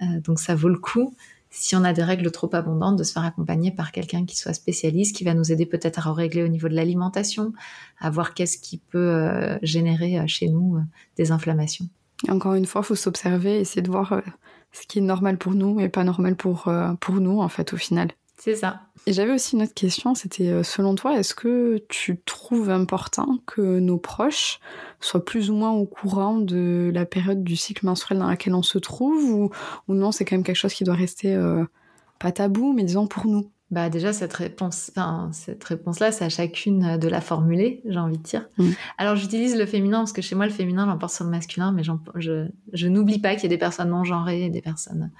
donc, ça vaut le coup, si on a des règles trop abondantes, de se faire accompagner par quelqu'un qui soit spécialiste, qui va nous aider peut-être à régler au niveau de l'alimentation, à voir qu'est-ce qui peut générer chez nous des inflammations. Et encore une fois, il faut s'observer, essayer de voir euh, ce qui est normal pour nous et pas normal pour, euh, pour nous, en fait, au final. C'est ça. Et j'avais aussi une autre question, c'était euh, selon toi, est-ce que tu trouves important que nos proches soient plus ou moins au courant de la période du cycle menstruel dans laquelle on se trouve ou, ou non, c'est quand même quelque chose qui doit rester euh, pas tabou, mais disons pour nous? Bah déjà cette réponse, enfin, cette réponse-là, c'est à chacune de la formuler, j'ai envie de dire. Mm. Alors j'utilise le féminin parce que chez moi le féminin l'emporte sur le masculin, mais je, je n'oublie pas qu'il y a des personnes non genrées, des personnes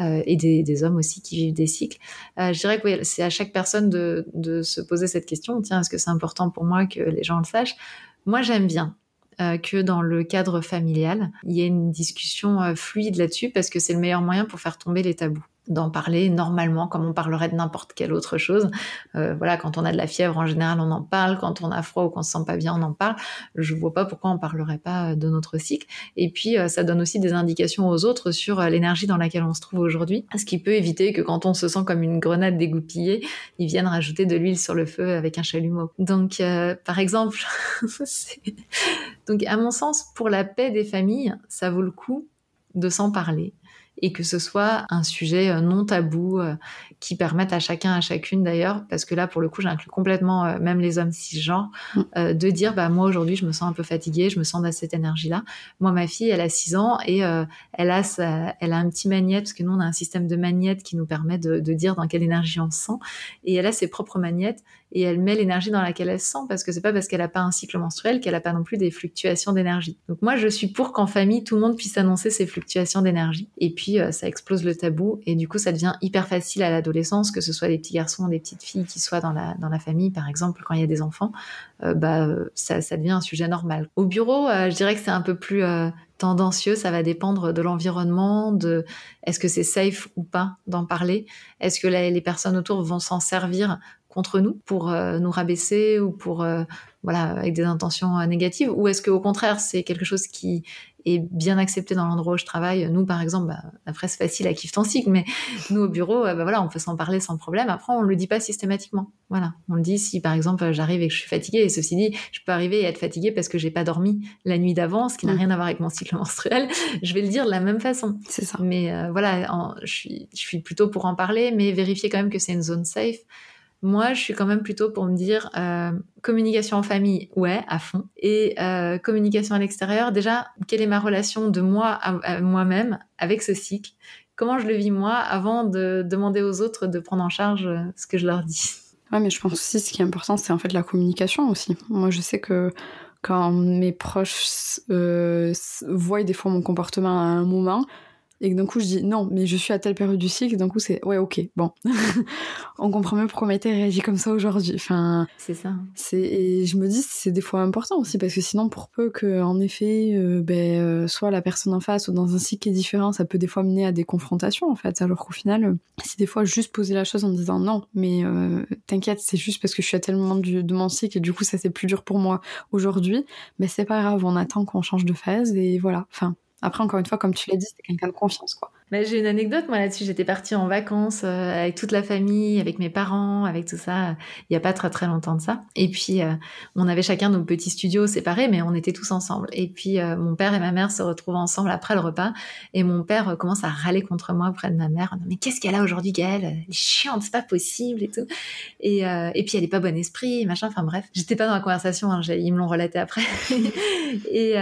euh, et des, des, hommes aussi qui vivent des cycles. Euh, je dirais que oui, c'est à chaque personne de, de se poser cette question. Tiens, est-ce que c'est important pour moi que les gens le sachent? Moi, j'aime bien. Euh, que dans le cadre familial, il y ait une discussion euh, fluide là-dessus parce que c'est le meilleur moyen pour faire tomber les tabous d'en parler normalement comme on parlerait de n'importe quelle autre chose. Euh, voilà, quand on a de la fièvre, en général, on en parle. Quand on a froid ou qu'on se sent pas bien, on en parle. Je vois pas pourquoi on parlerait pas euh, de notre cycle. Et puis, euh, ça donne aussi des indications aux autres sur l'énergie dans laquelle on se trouve aujourd'hui, ce qui peut éviter que quand on se sent comme une grenade dégoupillée, ils viennent rajouter de l'huile sur le feu avec un chalumeau. Donc, par exemple, donc à mon sens, pour la paix des familles, ça vaut le coup de s'en parler et que ce soit un sujet euh, non tabou euh, qui permette à chacun, à chacune d'ailleurs, parce que là pour le coup j'inclus complètement euh, même les hommes cisgenres, mm. de dire bah moi aujourd'hui je me sens un peu fatiguée, je me sens dans cette énergie là. Moi ma fille elle a 6 ans et elle a sa, elle a un petit magnète parce que nous on a un système de magnète qui nous permet de, de dire dans quelle énergie on se sent et elle a ses propres magnettes et elle met l'énergie dans laquelle elle se sent parce que c'est pas parce qu'elle a pas un cycle menstruel qu'elle a pas non plus des fluctuations d'énergie. Donc moi je suis pour qu'en famille tout le monde puisse annoncer ses fluctuations d'énergie et puis euh, ça explose le tabou et du coup ça devient hyper facile à l'adolescence que ce soit des petits garçons ou des petites filles qui soient dans la dans la famille par exemple quand il y a des enfants euh, bah ça, ça devient un sujet normal. Au bureau euh, je dirais que c'est un peu plus tendancieux, ça va dépendre de l'environnement, de est-ce que c'est safe ou pas d'en parler, est-ce que les personnes autour vont s'en servir contre nous pour euh, nous rabaisser ou pour euh, voilà avec des intentions euh, négatives ou est-ce qu'au contraire c'est quelque chose qui est bien accepté dans l'endroit où je travaille? Nous par exemple bah, après c'est facile à kiff ton cycle mais nous au bureau bah, voilà on peut s'en parler sans problème. Après on le dit pas systématiquement. Voilà. On le dit si par exemple j'arrive et que je suis fatiguée. Et ceci dit je peux arriver et être fatiguée parce que j'ai pas dormi la nuit d'avant ce qui n'a mm. rien à voir avec mon cycle menstruel. Je vais le dire de la même façon. C'est ça. Mais voilà je suis je suis plutôt pour en parler mais vérifier quand même que c'est une zone safe moi, je suis quand même plutôt pour me dire euh, communication en famille, ouais, à fond. Et euh, communication à l'extérieur, déjà, quelle est ma relation de moi à, moi-même avec ce cycle? Comment je le vis moi avant de demander aux autres de prendre en charge euh, ce que je leur dis? Ouais, mais je pense aussi ce qui est important, c'est en fait la communication aussi. Moi, je sais que quand mes proches voient des fois mon comportement à un moment, et que d'un coup je dis non, mais je suis à telle période du cycle, d'un coup c'est ouais, ok, bon. on comprend mieux pourquoi été réagi comme ça aujourd'hui. Enfin, c'est ça. C'est et je me dis c'est des fois important aussi parce que sinon pour peu que en effet euh, ben euh, soit la personne en face ou dans un cycle qui est différent, ça peut des fois mener à des confrontations en fait. Alors qu'au final, euh, si des fois juste poser la chose en disant non, mais t'inquiète, c'est juste parce que je suis à tel moment du, de mon cycle et du coup ça c'est plus dur pour moi aujourd'hui, mais c'est pas grave, on attend qu'on change de phase et voilà. Enfin, après, encore une fois, comme tu l'as dit, c'était quelqu'un de confiance, quoi. Mais j'ai une anecdote, moi, là-dessus. J'étais partie en vacances euh, avec toute la famille, avec mes parents, avec tout ça. Il n'y a pas très, très longtemps de ça. Et puis, euh, on avait chacun nos petits studios séparés, mais on était tous ensemble. Et puis, euh, mon père et ma mère se retrouvent ensemble après le repas. Et mon père commence à râler contre moi auprès de ma mère. Mais qu'est-ce qu'elle a aujourd'hui, Gaëlle? Elle est chiante, c'est pas possible et tout. Et, et puis, elle est pas bon esprit, machin. Enfin, bref. J'étais pas dans la conversation, hein, ils me l'ont relaté après. et,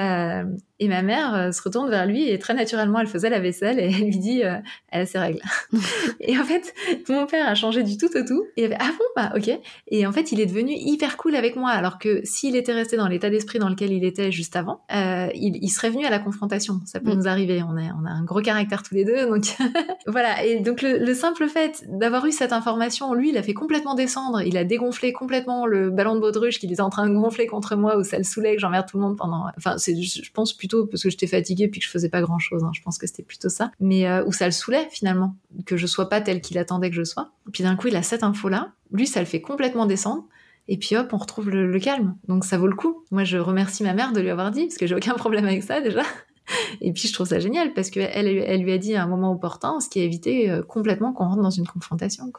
et ma mère se retourne vers lui et très naturellement, elle faisait la vaisselle et elle lui dit, euh, elle a ses règles. et en fait, mon père a changé du tout au tout. Et avait, ah bon, bah ok. Et en fait, il est devenu hyper cool avec moi. Alors que s'il était resté dans l'état d'esprit dans lequel il était juste avant, euh, il, serait venu à la confrontation. Ça peut mm. nous arriver. On, est, on a un gros caractère tous les deux. Donc voilà. Et donc le, simple fait d'avoir eu cette information, lui, il a fait complètement descendre. Il a dégonflé complètement le ballon de baudruche qu'il était en train de gonfler contre moi, où ça le saoulait, que j'emmerde tout le monde pendant. Enfin, c'est, je pense plutôt parce que j'étais fatiguée puis que je faisais pas grand chose. Hein. Je pense que c'était plutôt ça. Mais euh, où ça le saoulait finalement, que je sois pas tel qu'il attendait que je sois. Puis d'un coup, il a cette info-là. Lui, ça le fait complètement descendre. Et puis hop, on retrouve le, calme. Donc ça vaut le coup. Moi, je remercie ma mère de lui avoir dit, parce que j'ai aucun problème avec ça déjà. Et puis je trouve ça génial, parce qu'elle elle lui a dit à un moment opportun, ce qui a évité euh, complètement qu'on rentre dans une confrontation.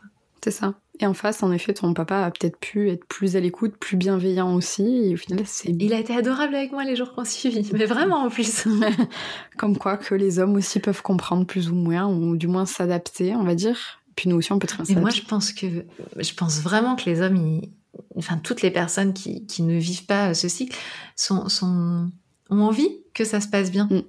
C'est ça. Et en face, en effet, ton papa a peut-être pu être plus à l'écoute, plus bienveillant aussi. Et au final, c'est. Il a été adorable avec moi les jours qu'on suivi, mais vraiment en plus. Comme quoi que les hommes aussi peuvent comprendre plus ou moins, ou du moins s'adapter, on va dire. Puis nous aussi, on peut très bien. Et moi, je pense que, je pense vraiment que les hommes, enfin, toutes les personnes qui, qui, ne vivent pas ce cycle sont, sont, ont envie que ça se passe bien. Mm.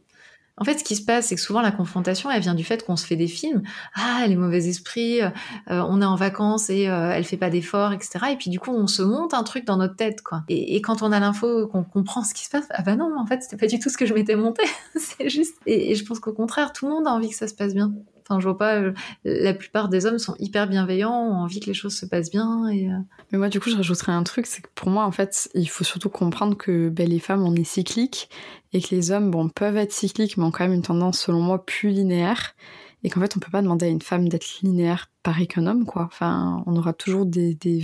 En fait, ce qui se passe, c'est que souvent la confrontation, elle vient du fait qu'on se fait des films. Ah, les mauvais esprits, euh, on est en vacances et euh, elle fait pas d'efforts, etc. Et puis du coup, on se monte un truc dans notre tête, quoi. Et, quand on a l'info, qu'on comprend ce qui se passe, ah bah non, en fait, c'était pas du tout ce que je m'étais monté. c'est juste. Et, et, je pense qu'au contraire, tout le monde a envie que ça se passe bien. Enfin, je vois pas. Euh, la plupart des hommes sont hyper bienveillants, ont envie que les choses se passent bien. Euh. Mais moi, du coup, je rajouterais un truc, c'est que pour moi, en fait, il faut surtout comprendre que les femmes, on est cycliques et que les hommes, bon, peuvent être cycliques, mais ont quand même une tendance, selon moi, plus linéaire. Et qu'en fait, on peut pas demander à une femme d'être linéaire pareil qu'un homme, quoi. Enfin, on aura toujours des, des,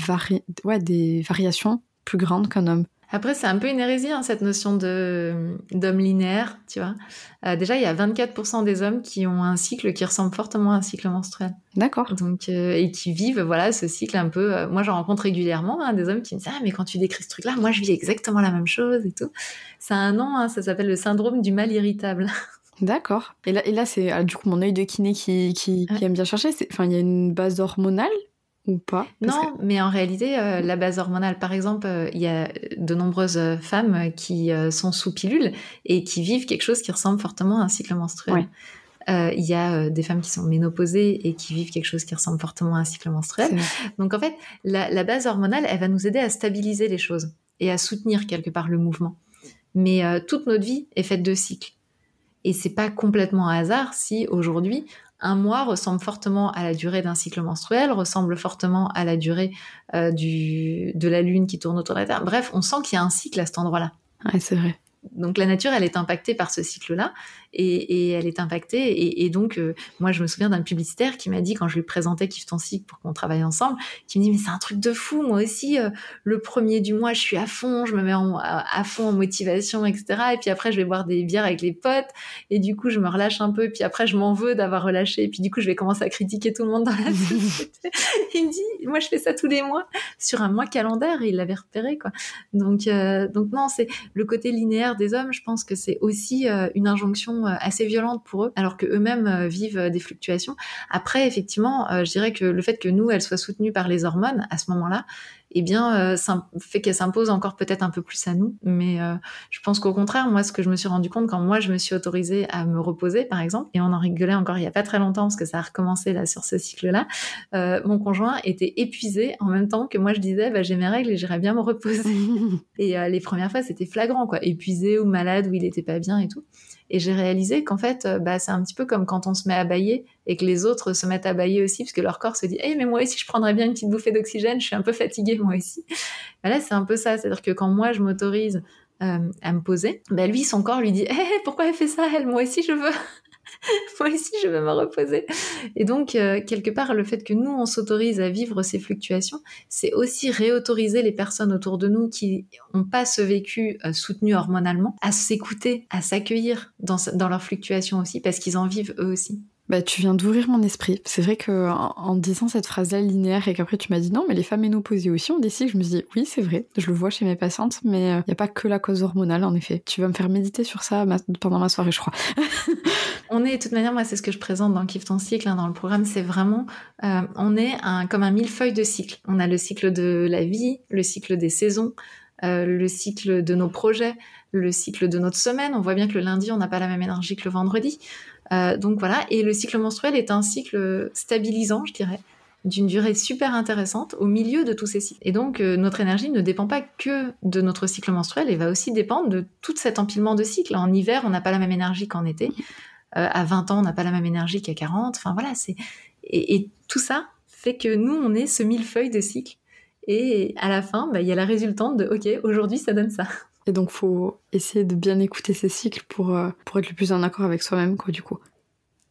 ouais, des variations plus grandes qu'un homme. Après, c'est un peu une hérésie, hein, cette notion de d'homme linéaire, tu vois. Euh, déjà, il y a 24% des hommes qui ont un cycle qui ressemble fortement à un cycle menstruel. D'accord. Donc, euh, et qui vivent, voilà, ce cycle un peu. Euh, moi, j'en rencontre régulièrement hein, des hommes qui me disent ah mais quand tu décris ce truc-là, moi je vis exactement la même chose et tout. Ça a un nom, hein, ça s'appelle le syndrome du mal irritable. D'accord. Et là, et là c'est ah, du coup mon œil de kiné qui, qui, qui aime bien chercher. Enfin, il y a une base hormonale ou pas Non, mais en réalité, euh, la base hormonale, par exemple, euh, il y a de nombreuses femmes qui euh, sont sous pilule et qui vivent quelque chose qui ressemble fortement à un cycle menstruel. Il y a des femmes qui sont ménopausées et qui vivent quelque chose qui ressemble fortement à un cycle menstruel. Donc en fait, la, la, base hormonale, elle va nous aider à stabiliser les choses et à soutenir quelque part le mouvement. Mais toute notre vie est faite de cycles. Et c'est pas complètement un hasard si aujourd'hui un mois ressemble fortement à la durée d'un cycle menstruel, ressemble fortement à la durée euh, du, de la lune qui tourne autour de la Terre. Bref, on sent qu'il y a un cycle à cet endroit-là. Ouais, c'est vrai donc la nature, elle est impactée par ce cycle-là, et, elle est impactée. Et, donc, euh, moi, je me souviens d'un publicitaire qui m'a dit, quand je lui présentais Kiffe ton cycle pour qu'on travaille ensemble, qui me dit, mais c'est un truc de fou, moi aussi, euh, le premier du mois, je suis à fond, je me mets à, fond en motivation, etc. Et puis après, je vais boire des bières avec les potes, et du coup, je me relâche un peu, et puis après, je m'en veux d'avoir relâché, et puis du coup, je vais commencer à critiquer tout le monde dans la société. il me dit, moi, je fais ça tous les mois, sur un mois calendaire, et il l'avait repéré, quoi. Donc, euh, donc non, c'est le côté linéaire des hommes, je pense que c'est aussi euh, une injonction euh, assez violente pour eux, alors que eux-mêmes euh, vivent des fluctuations. Après, effectivement, je dirais que le fait que nous, elles soient soutenues par les hormones à ce moment-là, eh bien, euh, ça fait qu'elle s'impose encore peut-être un peu plus à nous. Mais euh, je pense qu'au contraire, moi, ce que je me suis rendu compte quand moi, je me suis autorisée à me reposer, par exemple, et on en rigolait encore il y a pas très longtemps parce que ça a recommencé là sur ce cycle-là, euh, mon conjoint était épuisé en même temps que moi, je disais, bah, j'ai mes règles et j'irais bien me reposer. et les premières fois, c'était flagrant, quoi, épuisé ou malade ou il était pas bien et tout. Et j'ai réalisé qu'en fait, euh, bah, c'est un petit peu comme quand on se met à bailler et que les autres se mettent à bailler aussi, parce que leur corps se dit, hey, mais moi aussi, je prendrais bien une petite bouffée d'oxygène, je suis un peu fatiguée, moi aussi. Bah là, c'est un peu ça. C'est-à-dire que quand moi, je m'autorise euh, à me poser, bah, lui, son corps lui dit, hey, pourquoi elle fait ça, elle, moi aussi, je veux. moi aussi, je veux me reposer. Et donc, euh, quelque part, le fait que nous, on s'autorise à vivre ces fluctuations, c'est aussi réautoriser les personnes autour de nous qui n'ont pas ce vécu euh, soutenu hormonalement à s'écouter, à s'accueillir dans, dans leurs fluctuations aussi, parce qu'ils en vivent eux aussi. Bah, tu viens d'ouvrir mon esprit. C'est vrai que en, disant cette phrase-là linéaire et qu'après tu m'as dit non, mais les femmes ménopausées aussi ont des cycles, je me dis oui, c'est vrai, je le vois chez mes patientes, mais il euh, n'y a pas que la cause hormonale en effet. Tu vas me faire méditer sur ça pendant ma soirée, je crois. on est, de toute manière, moi, c'est ce que je présente dans Kiff ton cycle, hein, dans le programme, c'est vraiment, euh, on est comme un millefeuille de cycles. On a le cycle de la vie, le cycle des saisons, euh, le cycle de nos projets, le cycle de notre semaine. On voit bien que le lundi, on n'a pas la même énergie que le vendredi. Euh, donc voilà, et le cycle menstruel est un cycle stabilisant, je dirais, d'une durée super intéressante au milieu de tous ces cycles. Et donc euh, notre énergie ne dépend pas que de notre cycle menstruel, elle va aussi dépendre de tout cet empilement de cycles. En hiver, on n'a pas la même énergie qu'en été. Euh, à 20 ans, on n'a pas la même énergie qu'à 40. Enfin voilà, c'est et, tout ça fait que nous, on est ce millefeuille de cycles. Et à la fin, bah, il y a la résultante de OK, aujourd'hui, ça donne ça. Et donc, faut essayer de bien écouter ces cycles pour, euh, pour être le plus en accord avec soi-même, quoi, du coup.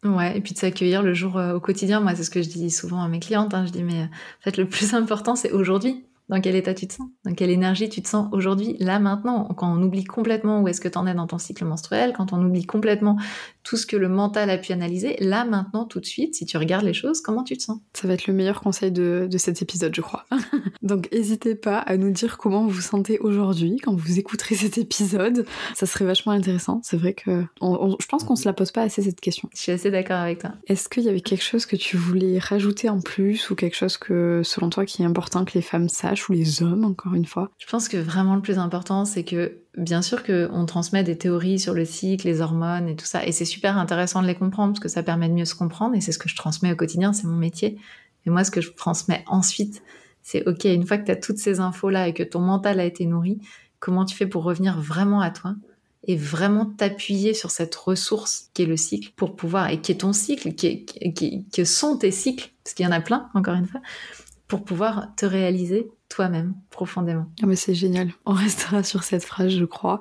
Ouais, et puis de s'accueillir le jour euh, au quotidien. Moi, c'est ce que je dis souvent à mes clientes. Hein. Je dis, mais euh, en fait, le plus important, c'est aujourd'hui. Dans quel état tu te sens? Dans quelle énergie tu te sens aujourd'hui, là, maintenant? Quand on oublie complètement où est-ce que tu en es dans ton cycle menstruel, quand on oublie complètement tout ce que le mental a pu analyser, là, maintenant, tout de suite, si tu regardes les choses, comment tu te sens? Ça va être le meilleur conseil de, cet épisode, je crois. Donc, n'hésitez pas à nous dire comment vous vous sentez aujourd'hui quand vous écouterez cet épisode. Ça serait vachement intéressant. C'est vrai que je pense qu'on se la pose pas assez cette question. Je suis assez d'accord avec toi. Est-ce qu'il y avait quelque chose que tu voulais rajouter en plus ou quelque chose que, selon toi, qui est important que les femmes sachent? Ou les hommes, encore une fois Je pense que vraiment le plus important, c'est que bien sûr qu'on transmet des théories sur le cycle, les hormones et tout ça, et c'est super intéressant de les comprendre parce que ça permet de mieux se comprendre, et c'est ce que je transmets au quotidien, c'est mon métier. Et moi, ce que je transmets ensuite, c'est ok, une fois que tu as toutes ces infos-là et que ton mental a été nourri, comment tu fais pour revenir vraiment à toi et vraiment t'appuyer sur cette ressource qui est le cycle pour pouvoir, et qui est ton cycle, qui, qui sont tes cycles, parce qu'il y en a plein, encore une fois, pour pouvoir te réaliser toi-même profondément. Ah mais c'est génial. On restera sur cette phrase, je crois.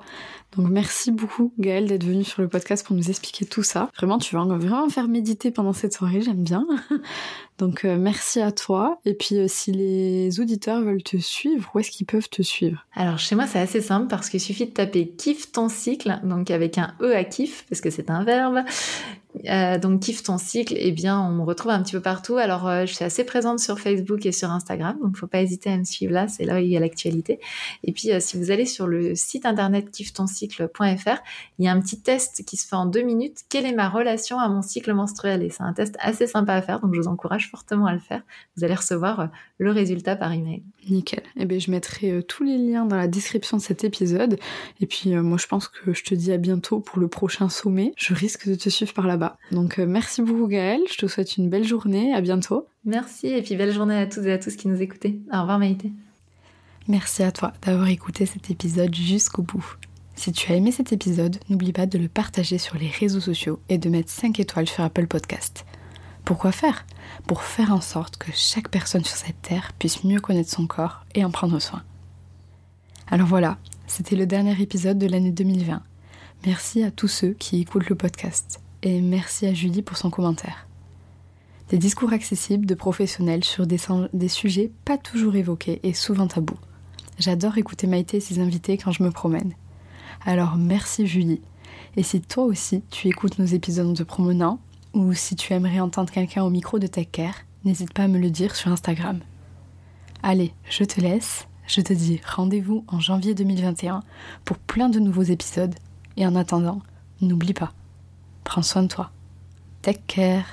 Donc merci beaucoup Gaëlle d'être venue sur le podcast pour nous expliquer tout ça. Vraiment, tu vas vraiment faire méditer pendant cette soirée, j'aime bien. Donc euh, merci à toi. Et puis euh, si les auditeurs veulent te suivre, où est-ce qu'ils peuvent te suivre? Alors chez moi c'est assez simple parce qu'il suffit de taper kiffe ton cycle, donc avec un E à kiff parce que c'est un verbe. Euh, donc kiffe ton cycle, eh bien on me retrouve un petit peu partout. Alors je suis assez présente sur Facebook et sur Instagram, donc faut pas hésiter à me suivre là, c'est là où il y a l'actualité. Et puis si vous allez sur le site internet il y a un petit test qui se fait en deux minutes. Quelle est ma relation à mon cycle menstruel? Et c'est un test assez sympa à faire, donc je vous encourage fortement à le faire. Vous allez recevoir euh, le résultat par email. Nickel. Et eh bien, je mettrai euh, tous les liens dans la description de cet épisode. Et puis, euh, moi, je pense que je te dis à bientôt pour le prochain sommet. Je risque de te suivre par là-bas. Donc, merci beaucoup, Gaëlle. Je te souhaite une belle journée. À bientôt. Merci. Et puis, belle journée à toutes et à tous qui nous écoutaient. Au revoir, Maïté. Merci à toi d'avoir écouté cet épisode jusqu'au bout. Si tu as aimé cet épisode, n'oublie pas de le partager sur les réseaux sociaux et de mettre 5 étoiles sur Apple Podcast. Pourquoi faire? Pour faire en sorte que chaque personne sur cette terre puisse mieux connaître son corps et en prendre soin. Alors voilà, c'était le dernier épisode de l'année 2020. Merci à tous ceux qui écoutent le podcast et merci à Julie pour son commentaire. Des discours accessibles de professionnels sur des, des sujets pas toujours évoqués et souvent tabous. J'adore écouter Maïté et ses invités quand je me promène. Alors merci Julie. Et si toi aussi tu écoutes nos épisodes de promenant, ou si tu aimerais entendre quelqu'un au micro de Tech Care, n'hésite pas à me le dire sur Instagram. Allez, je te laisse. Je te dis rendez-vous en janvier 2021 pour plein de nouveaux épisodes. Et en attendant, n'oublie pas, prends soin de toi. Take care.